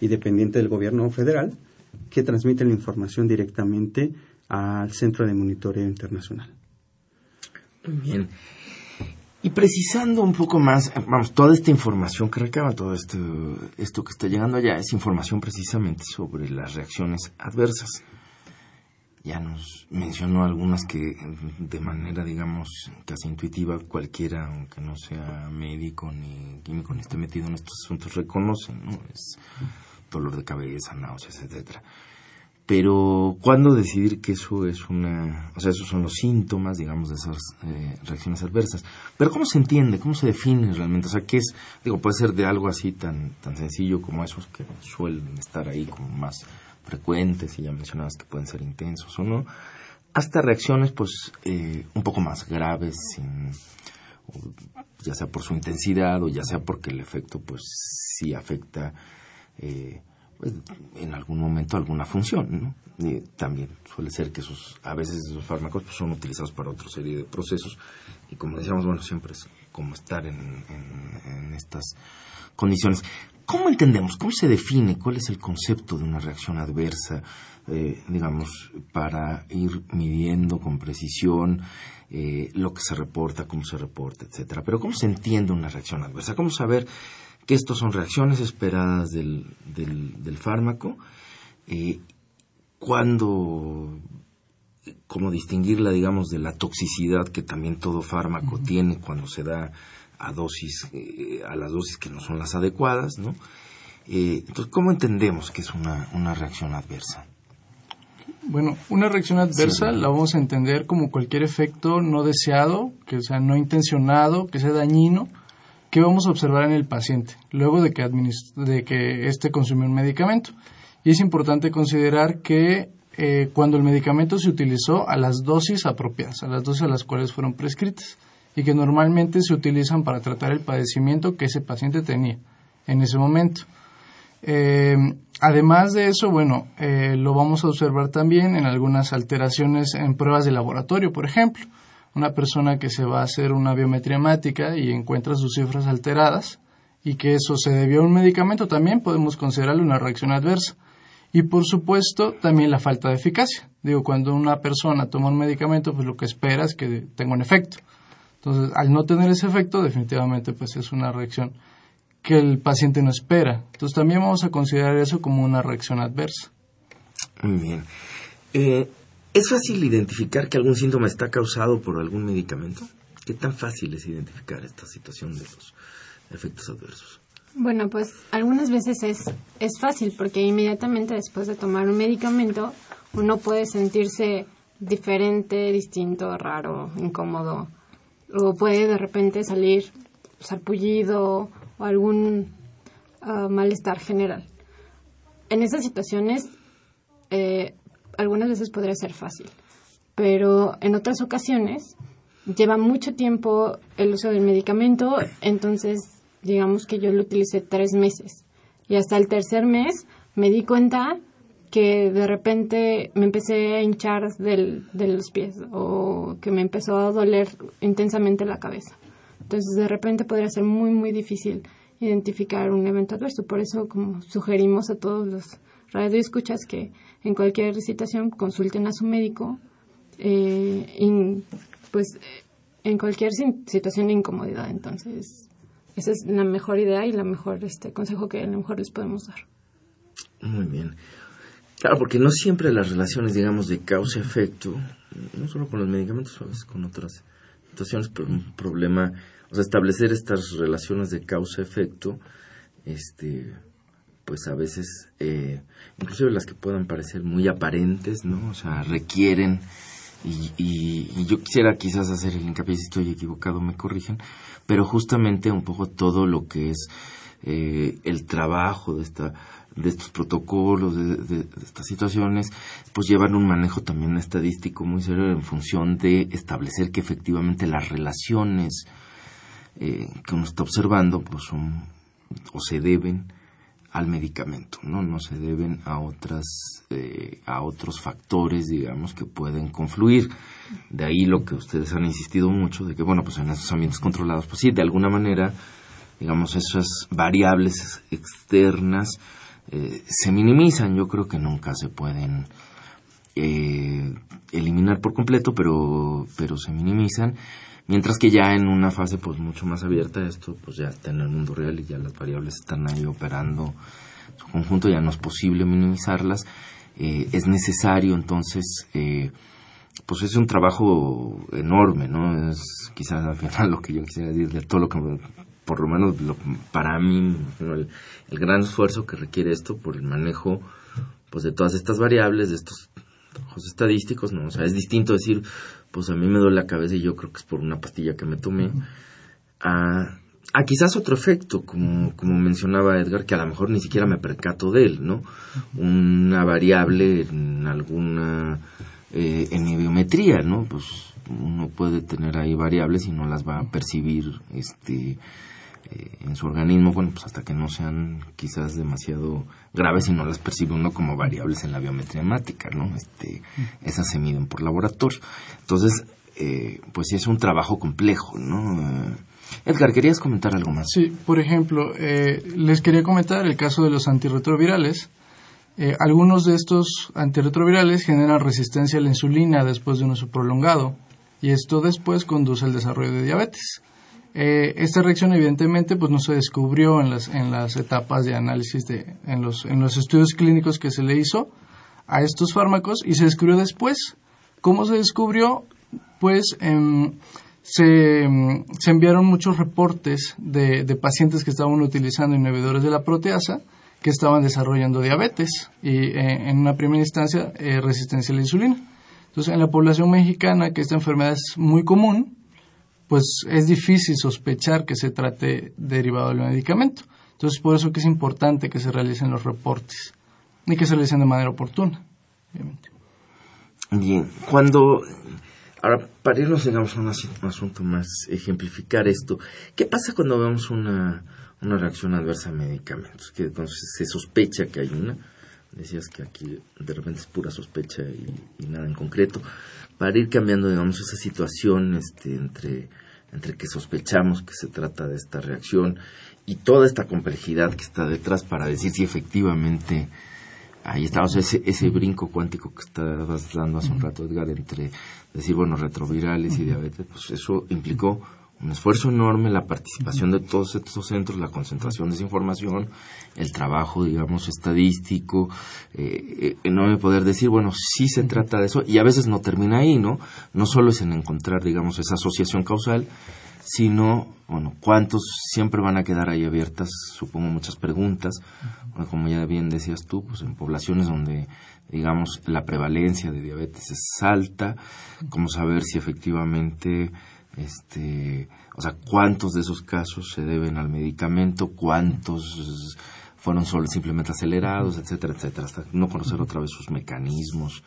y dependiente del gobierno federal que transmite la información directamente al Centro de Monitoreo Internacional. Muy bien. Y precisando un poco más, vamos, toda esta información que recaba, todo esto, esto que está llegando allá, es información precisamente sobre las reacciones adversas. Ya nos mencionó algunas que de manera, digamos, casi intuitiva, cualquiera, aunque no sea médico ni químico ni esté metido en estos asuntos, reconocen, ¿no? Es dolor de cabeza, náuseas, etcétera. Pero, ¿cuándo decidir que eso es una... O sea, esos son los síntomas, digamos, de esas eh, reacciones adversas? Pero, ¿cómo se entiende? ¿Cómo se define realmente? O sea, ¿qué es? Digo, puede ser de algo así tan, tan sencillo como esos que suelen estar ahí como más frecuentes, y ya mencionabas que pueden ser intensos o no, hasta reacciones, pues, eh, un poco más graves, sin, ya sea por su intensidad o ya sea porque el efecto, pues, sí afecta... Eh, en algún momento alguna función. ¿no? también suele ser que esos, a veces esos fármacos pues, son utilizados para otra serie de procesos y como decíamos, bueno, siempre es como estar en, estas condiciones. ¿Cómo entendemos, cómo se define, cuál es el concepto de una reacción adversa, eh, digamos, para ir midiendo con precisión eh, lo que se reporta, cómo se reporta, etcétera? Pero ¿cómo se entiende una reacción adversa? ¿Cómo saber que estos son reacciones esperadas del, del, fármaco. Eh, cuando, cómo distinguirla, digamos, de la toxicidad que también todo fármaco tiene cuando se da a dosis, eh, a las dosis que no son las adecuadas, ¿no? Eh, entonces, ¿cómo entendemos que es una, una reacción adversa? Bueno, una reacción adversa la vamos a entender como cualquier efecto no deseado, que sea no intencionado, que sea dañino, ¿Qué vamos a observar en el paciente luego de que, de que éste consumió un medicamento. Y es importante considerar que eh, cuando el medicamento se utilizó a las dosis apropiadas, a las dosis a las cuales fueron prescritas, y que normalmente se utilizan para tratar el padecimiento que ese paciente tenía en ese momento. Eh, además de eso, bueno, eh, lo vamos a observar también en algunas alteraciones en pruebas de laboratorio, por ejemplo una persona que se va a hacer una biometría hemática y encuentra sus cifras alteradas y que eso se debió a un medicamento, también podemos considerarlo una reacción adversa. Y por supuesto, también la falta de eficacia. Digo, cuando una persona toma un medicamento, pues lo que espera es que tenga un efecto. Entonces, al no tener ese efecto, definitivamente pues es una reacción que el paciente no espera. Entonces, también vamos a considerar eso como una reacción adversa. Bien. Eh, ¿Es fácil identificar que algún síntoma está causado por algún medicamento? ¿Qué tan fácil es identificar esta situación de los efectos adversos? Bueno, pues algunas veces es, es fácil porque inmediatamente después de tomar un medicamento uno puede sentirse diferente, distinto, raro, incómodo o puede de repente salir sarpullido o algún ah, malestar general. En esas situaciones eh, algunas veces podría ser fácil, pero en otras ocasiones lleva mucho tiempo el uso del medicamento, entonces digamos que yo lo utilicé tres meses y hasta el tercer mes me di cuenta que de repente me empecé a hinchar del, de los pies o que me empezó a doler intensamente la cabeza. Entonces de repente podría ser muy muy difícil identificar un evento adverso. Por eso como sugerimos a todos los radioescuchas que en cualquier situación consulten a su médico, eh, pues en cualquier situación de incomodidad. Entonces, esa es la mejor idea y la mejor este consejo que a lo mejor les podemos dar. Muy bien. Claro, porque no siempre las relaciones, digamos, de causa-efecto, no solo con los medicamentos, a veces con otras situaciones, pero un problema, o sea, establecer estas relaciones de causa-efecto, este, pues a veces, eh, inclusive las que puedan parecer muy aparentes, ¿no? O sea, requieren, y, yo quisiera quizás hacer el hincapié, si estoy equivocado, me corrigen, pero justamente un poco todo lo que es eh, el trabajo de esta de estos protocolos, de, estas situaciones, pues llevan un manejo también estadístico muy serio en función de establecer que efectivamente las relaciones eh, que uno está observando pues son o se deben al medicamento, ¿no? No se deben a otras, eh, a otros factores, digamos, que pueden confluir. De ahí lo que ustedes han insistido mucho, de que, bueno, pues en esos ambientes controlados, pues sí, de alguna manera, digamos, esas variables externas eh, se minimizan. Yo creo que nunca se pueden eh, eliminar por completo, pero, pero se minimizan. Mientras que ya en una fase pues mucho más abierta esto pues ya está en el mundo real y ya las variables están ahí operando su conjunto, ya no es posible minimizarlas. Eh, es necesario entonces eh, pues es un trabajo enorme, ¿no? Es quizás al final lo que yo quisiera decir de todo lo que, por lo menos para mí, el, el, gran esfuerzo que requiere esto por el manejo, pues de todas estas variables, de estos trabajos estadísticos, ¿no? O sea, es distinto decir, pues a mí me duele la cabeza y yo creo que es por una pastilla que me tomé, a, a quizás otro efecto, como, como mencionaba Edgar, que a lo mejor ni siquiera me percato de él, ¿no? Una variable en alguna, eh, en biometría, ¿no? Pues uno puede tener ahí variables y no las va a percibir, este, eh, en su organismo, bueno, pues hasta que no sean quizás demasiado graves y no las percibe uno como variables en la biometría hemática, ¿no? Este, esas se miden por laboratorio. Entonces, eh, pues sí es un trabajo complejo, ¿no? Edgar, ¿querías comentar algo más? Sí, por ejemplo, eh, les quería comentar el caso de los antirretrovirales. Eh, algunos de estos antirretrovirales generan resistencia a la insulina después de un uso prolongado y esto después conduce al desarrollo de diabetes. Eh, esta reacción evidentemente pues no se descubrió en las, en las etapas de análisis de, en los, en los estudios clínicos que se le hizo a estos fármacos y se descubrió después. ¿Cómo se descubrió? Pues em, se, se, enviaron muchos reportes de, de, pacientes que estaban utilizando inhibidores de la proteasa que estaban desarrollando diabetes y eh, en una primera instancia eh, resistencia a la insulina. Entonces, en la población mexicana, que esta enfermedad es muy común, pues es difícil sospechar que se trate derivado del medicamento. Entonces, por eso que es importante que se realicen los reportes y que se realicen de manera oportuna, obviamente. Bien, cuando... Ahora, para irnos, digamos, a un asunto más, ejemplificar esto, ¿qué pasa cuando vemos una, una reacción adversa a medicamentos? Que entonces se sospecha que hay una, decías que aquí de repente es pura sospecha y, y nada en concreto, para ir cambiando, digamos, esa situación este, entre, entre que sospechamos que se trata de esta reacción y toda esta complejidad que está detrás para decir si efectivamente ahí está, o sea, ese, ese brinco cuántico que estabas dando hace un rato, Edgar, entre decir, bueno, retrovirales y diabetes, pues eso implicó un esfuerzo enorme, la participación de todos estos centros, la concentración de esa información, el trabajo, digamos, estadístico, eh, eh, no me poder decir, bueno, sí se trata de eso, y a veces no termina ahí, ¿no? No solo es en encontrar, digamos, esa asociación causal, sino, bueno, cuántos siempre van a quedar ahí abiertas, supongo, muchas preguntas, bueno, como ya bien decías tú, pues en poblaciones donde, digamos, la prevalencia de diabetes es alta, cómo saber si efectivamente este, o sea, cuántos de esos casos se deben al medicamento, cuántos fueron solo simplemente acelerados, etcétera, etcétera, hasta no conocer otra vez sus mecanismos.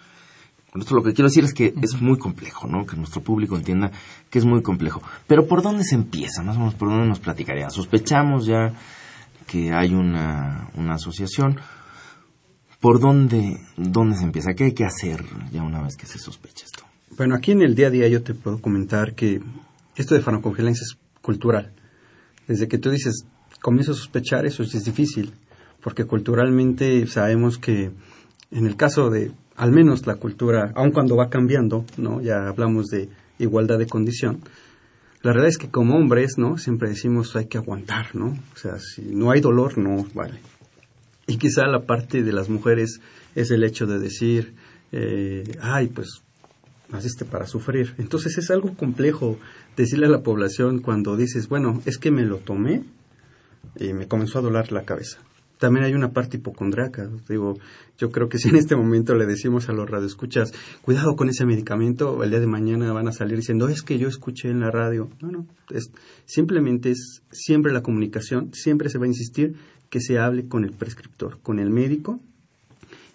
Con esto lo que quiero decir es que es muy complejo, ¿no? Que nuestro público entienda que es muy complejo. Pero ¿por dónde se empieza? Más o menos, ¿por dónde nos platicaría? Sospechamos ya que hay una, una asociación. ¿Por dónde, dónde se empieza? ¿Qué hay que hacer ya una vez que se sospecha esto? Bueno, aquí en el día a día yo te puedo comentar que esto de farmacovigilancia es cultural. Desde que tú dices, comienzo a sospechar, eso es difícil, porque culturalmente sabemos que en el caso de, al menos la cultura, aun cuando va cambiando, ¿no? Ya hablamos de igualdad de condición. La realidad es que como hombres, ¿no? Siempre decimos hay que aguantar, ¿no? O sea, si no hay dolor, no vale. Y quizá la parte de las mujeres es el hecho de decir, eh, ay, pues naciste para sufrir. Entonces es algo complejo decirle a la población cuando dices, bueno, es que me lo tomé y me comenzó a doler la cabeza. También hay una parte hipocondriaca. Digo, yo creo que si en este momento le decimos a los radioescuchas, cuidado con ese medicamento, el día de mañana van a salir diciendo, es que yo escuché en la radio. No, no, es, simplemente es siempre la comunicación, siempre se va a insistir que se hable con el prescriptor, con el médico,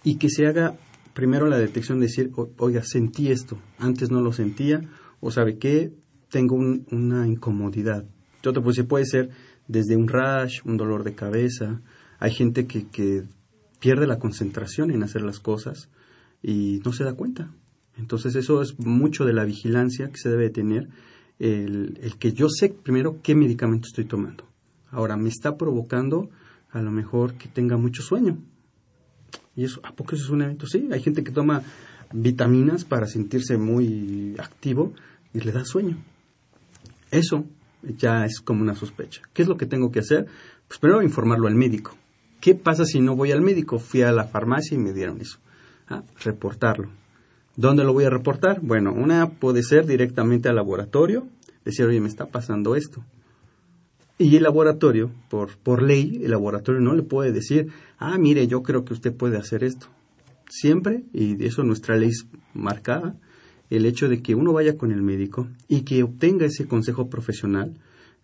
y que se haga primero la detección de decir, oiga, sentí esto, antes no lo sentía, o sabe qué, tengo una incomodidad. Yo te puse, puede ser desde un rash, un dolor de cabeza, hay gente que, que pierde la concentración en hacer las cosas y no se da cuenta. Entonces eso es mucho de la vigilancia que se debe tener, el, el que yo sé primero qué medicamento estoy tomando. Ahora, me está provocando a lo mejor que tenga mucho sueño. ¿Y eso? ¿A poco eso es un evento? Sí, hay gente que toma vitaminas para sentirse muy activo y le da sueño. Eso ya es como una sospecha. ¿Qué es lo que tengo que hacer? Pues primero informarlo al médico. ¿Qué pasa si no voy al médico? Fui a la farmacia y me dieron eso. Ah, reportarlo. ¿Dónde lo voy a reportar? Bueno, una puede ser directamente al laboratorio, decir, oye, me está pasando esto. Y el laboratorio, por, por ley, el laboratorio no le puede decir, ah, mire, yo creo que usted puede hacer esto. Siempre, y eso nuestra ley es marcada, el hecho de que uno vaya con el médico y que obtenga ese consejo profesional,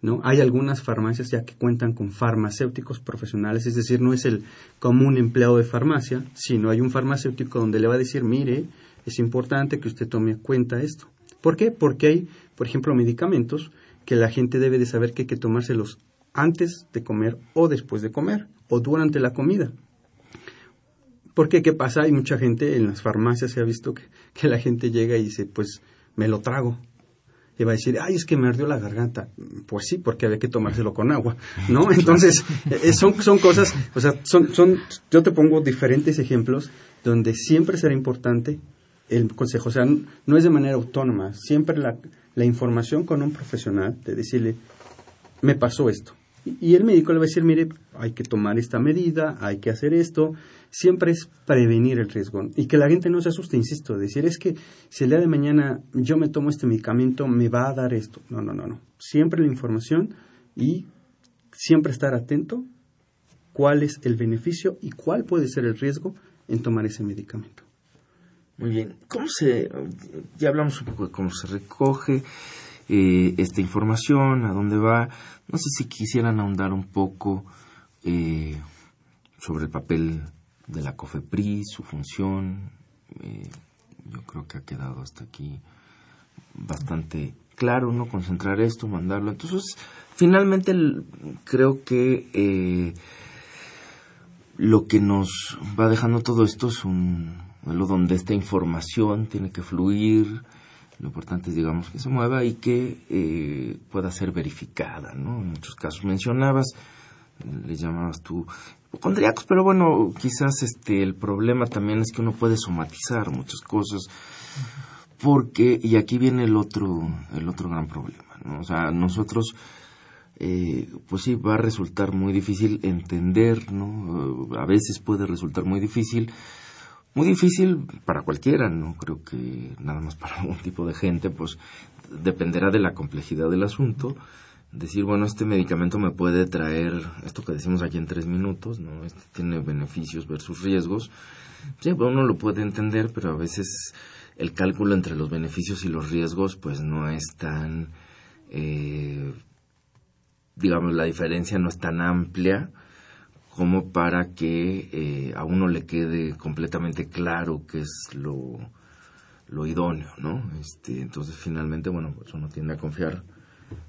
¿no? Hay algunas farmacias ya que cuentan con farmacéuticos profesionales, es decir, no es el común empleado de farmacia, sino hay un farmacéutico donde le va a decir, mire, es importante que usted tome en cuenta esto. ¿Por qué? Porque hay, por ejemplo, medicamentos que la gente debe de saber que hay que tomárselos antes de comer o después de comer o durante la comida. Porque, ¿qué pasa? Hay mucha gente en las farmacias, se ha visto que, que la gente llega y dice, pues me lo trago. Y va a decir, ay, es que me ardió la garganta. Pues sí, porque había que tomárselo con agua, ¿no? Entonces, eh, son, son cosas, o sea, son, son, yo te pongo diferentes ejemplos donde siempre será importante el consejo. O sea, no es de manera autónoma, siempre la, la información con un profesional, de decirle, me pasó esto. Y el médico le va a decir, mire, hay que tomar esta medida, hay que hacer esto. Siempre es prevenir el riesgo. Y que la gente no se asuste, insisto, decir, es que si el día de mañana yo me tomo este medicamento, me va a dar esto. No, no, no, no. Siempre la información y siempre estar atento cuál es el beneficio y cuál puede ser el riesgo en tomar ese medicamento. Muy bien. ¿Cómo se, ya hablamos un poco de cómo se recoge eh, esta información, a dónde va? No sé si quisieran ahondar un poco eh, sobre el papel de la COFEPRIS, su función. Eh, yo creo que ha quedado hasta aquí bastante claro, ¿no? Concentrar esto, mandarlo. Entonces, finalmente creo que lo que nos va dejando todo esto es un donde esta información tiene que fluir, lo importante es, digamos, que se mueva y que eh, pueda ser verificada, ¿no? En muchos casos mencionabas, le llamabas tú hipocondriacos, pero bueno, quizás este el problema también es que uno puede somatizar muchas cosas, porque, y aquí viene el otro, el otro gran problema, ¿no? O sea, nosotros, eh, pues sí, va a resultar muy difícil entender, ¿no? A veces puede resultar muy difícil muy difícil para cualquiera, no creo que nada más para un tipo de gente, pues dependerá de la complejidad del asunto. Decir, bueno, este medicamento me puede traer esto que decimos aquí en tres minutos, ¿no? Este tiene beneficios versus riesgos. Sí, uno lo puede entender, pero a veces el cálculo entre los beneficios y los riesgos, pues no es tan, eh, digamos, la diferencia no es tan amplia como para que eh, a uno le quede completamente claro qué es lo, lo idóneo, ¿no? Este, entonces, finalmente, bueno, pues uno tiende a confiar,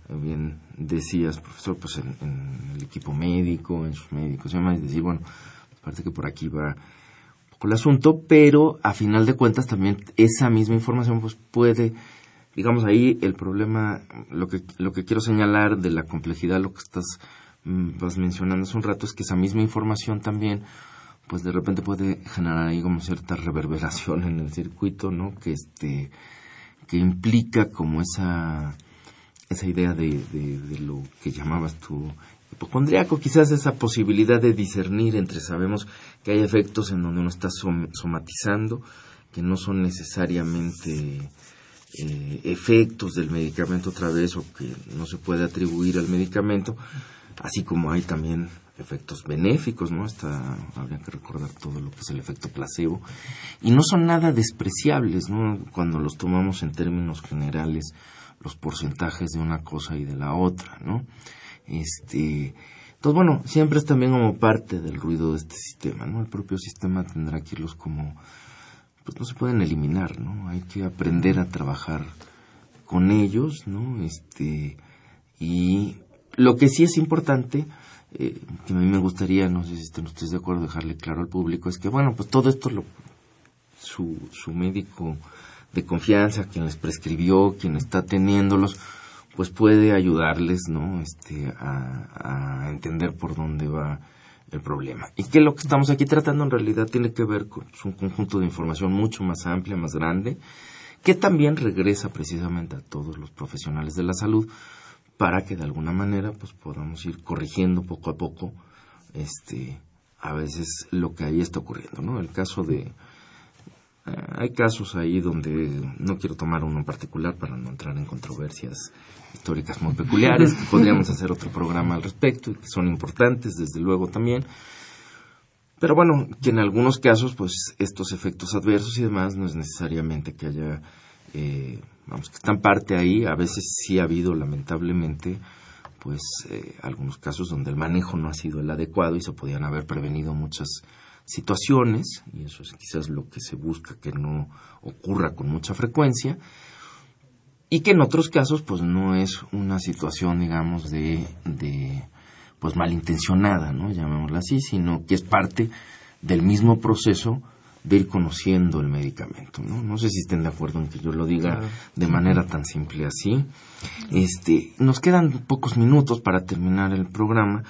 eh, bien decías, profesor, pues en, el equipo médico, en sus médicos y demás, y decir, bueno, parece que por aquí va el asunto, pero a final de cuentas también esa misma información pues puede digamos ahí el problema lo que lo que quiero señalar de la complejidad lo que estás Vas mencionando hace un rato es que esa misma información también pues de repente puede generar ahí como cierta reverberación en el circuito, ¿no? Que este que implica como esa esa idea de, de, lo que llamabas tú hipocondriaco, quizás esa posibilidad de discernir entre sabemos que hay efectos en donde uno está somatizando, que no son necesariamente eh, efectos del medicamento otra vez o que no se puede atribuir al medicamento, así como hay también efectos benéficos, ¿no? Hasta habría que recordar todo lo que es el efecto placebo. Y no son nada despreciables, ¿no? Cuando los tomamos en términos generales, los porcentajes de una cosa y de la otra, ¿no? Este, entonces, bueno, siempre es también como parte del ruido de este sistema, ¿no? El propio sistema tendrá que irlos como, pues no se pueden eliminar, ¿no? Hay que aprender a trabajar con ellos, ¿no? Este, y lo que sí es importante, eh, que a mí me gustaría, no sé si estén ustedes de acuerdo, dejarle claro al público, es que, bueno, pues todo esto lo, su, su médico de confianza, quien les prescribió, quien está teniéndolos, pues puede ayudarles, ¿no? Este, a, a entender por dónde va el problema. Y que lo que estamos aquí tratando en realidad tiene que ver con un conjunto de información mucho más amplia, más grande, que también regresa precisamente a todos los profesionales de la salud para que de alguna manera pues podamos ir corrigiendo poco a poco este a veces lo que ahí está ocurriendo, ¿no? El caso de eh, hay casos ahí donde no quiero tomar uno en particular para no entrar en controversias históricas muy peculiares, que podríamos hacer otro programa al respecto y que son importantes, desde luego también. Pero bueno, que en algunos casos, pues estos efectos adversos y demás no es necesariamente que haya, eh, vamos, que están parte ahí. A veces sí ha habido, lamentablemente, pues eh, algunos casos donde el manejo no ha sido el adecuado y se podían haber prevenido muchas situaciones, y eso es quizás lo que se busca que no ocurra con mucha frecuencia, y que en otros casos pues no es una situación digamos de, de pues malintencionada, ¿no? llamémosla así, sino que es parte del mismo proceso de ir conociendo el medicamento, ¿no? No sé si estén de acuerdo en que yo lo diga de manera tan simple así. Este, nos quedan pocos minutos para terminar el programa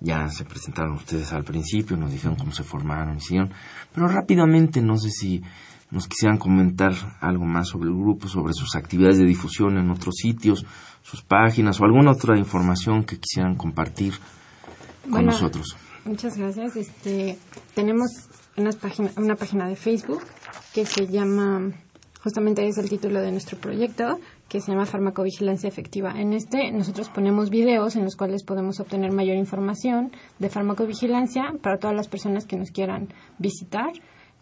ya se presentaron ustedes al principio, nos dijeron cómo se formaron, hicieron, pero rápidamente no sé si nos quisieran comentar algo más sobre el grupo, sobre sus actividades de difusión en otros sitios, sus páginas o alguna otra información que quisieran compartir con nosotros. Muchas gracias. Este, tenemos una página, una página de Facebook que se llama, justamente es el título de nuestro proyecto, que se llama farmacovigilancia efectiva. En este nosotros ponemos videos en los cuales podemos obtener mayor información de farmacovigilancia para todas las personas que nos quieran visitar.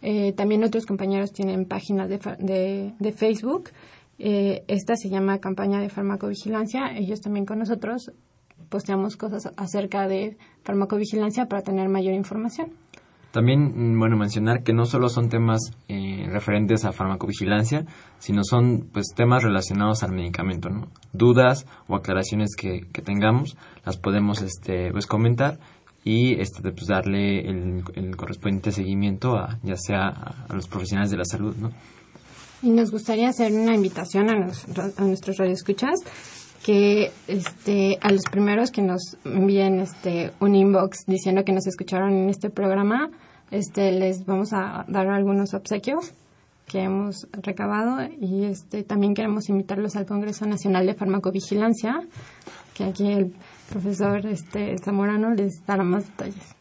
Eh, también otros compañeros tienen páginas de, de, Facebook. Eh, esta se llama campaña de farmacovigilancia. Ellos también con nosotros posteamos cosas acerca de farmacovigilancia para tener mayor información. También, mm, bueno, mencionar que no solo son temas eh, referentes a farmacovigilancia, sino son pues temas relacionados al medicamento, ¿no? Dudas o aclaraciones que, que tengamos, las podemos este, pues comentar y este, pues darle el, correspondiente seguimiento a, ya sea a, los profesionales de la salud, ¿no? Y nos gustaría hacer una invitación a, los, a nuestros radioescuchas que este a los primeros que nos envíen este un inbox diciendo que nos escucharon en este programa este les vamos a dar algunos obsequios que hemos recabado y este también queremos invitarlos al Congreso Nacional de Farmacovigilancia que aquí el profesor este Zamorano les dará más detalles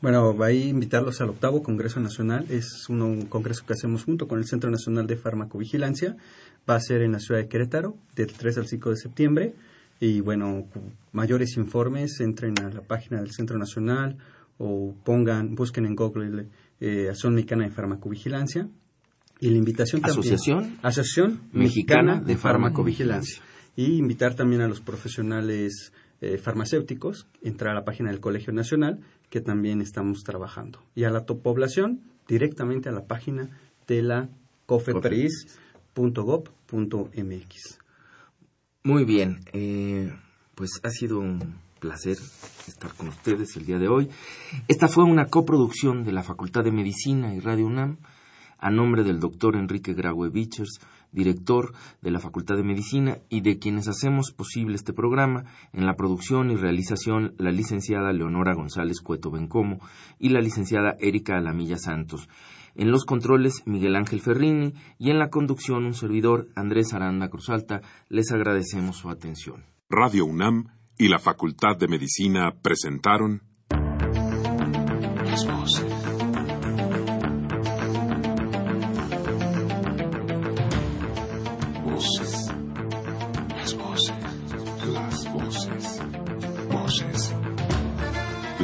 bueno, va a invitarlos al octavo Congreso Nacional. Es un congreso que hacemos junto con el Centro Nacional de Farmacovigilancia va a ser en la ciudad de Querétaro, del 3 al 5 de septiembre. Y bueno, mayores informes, entren a la página del Centro Nacional o pongan, busquen en Google eh, Asociación Mexicana de Farmacovigilancia. Y la invitación también. Asociación. Asociación Mexicana, de Farmacovigilancia. Y invitar también a los profesionales eh, farmacéuticos, entrar a la página del Colegio Nacional, que también estamos trabajando. Y a la población, directamente a la página de la COFEPRIS .gov.mx. Muy bien, eh, pues ha sido un placer estar con ustedes el día de hoy. Esta fue una coproducción de la Facultad de Medicina y Radio UNAM a nombre del doctor Enrique Graue Bichers, director de la Facultad de Medicina y de quienes hacemos posible este programa en la producción y realización la licenciada Leonora González Cueto Bencomo y la licenciada Erika Alamilla Santos. En los controles, Miguel Ángel Ferrini y en la conducción, un servidor, Andrés Aranda Cruzalta. Les agradecemos su atención. Radio UNAM y la Facultad de Medicina presentaron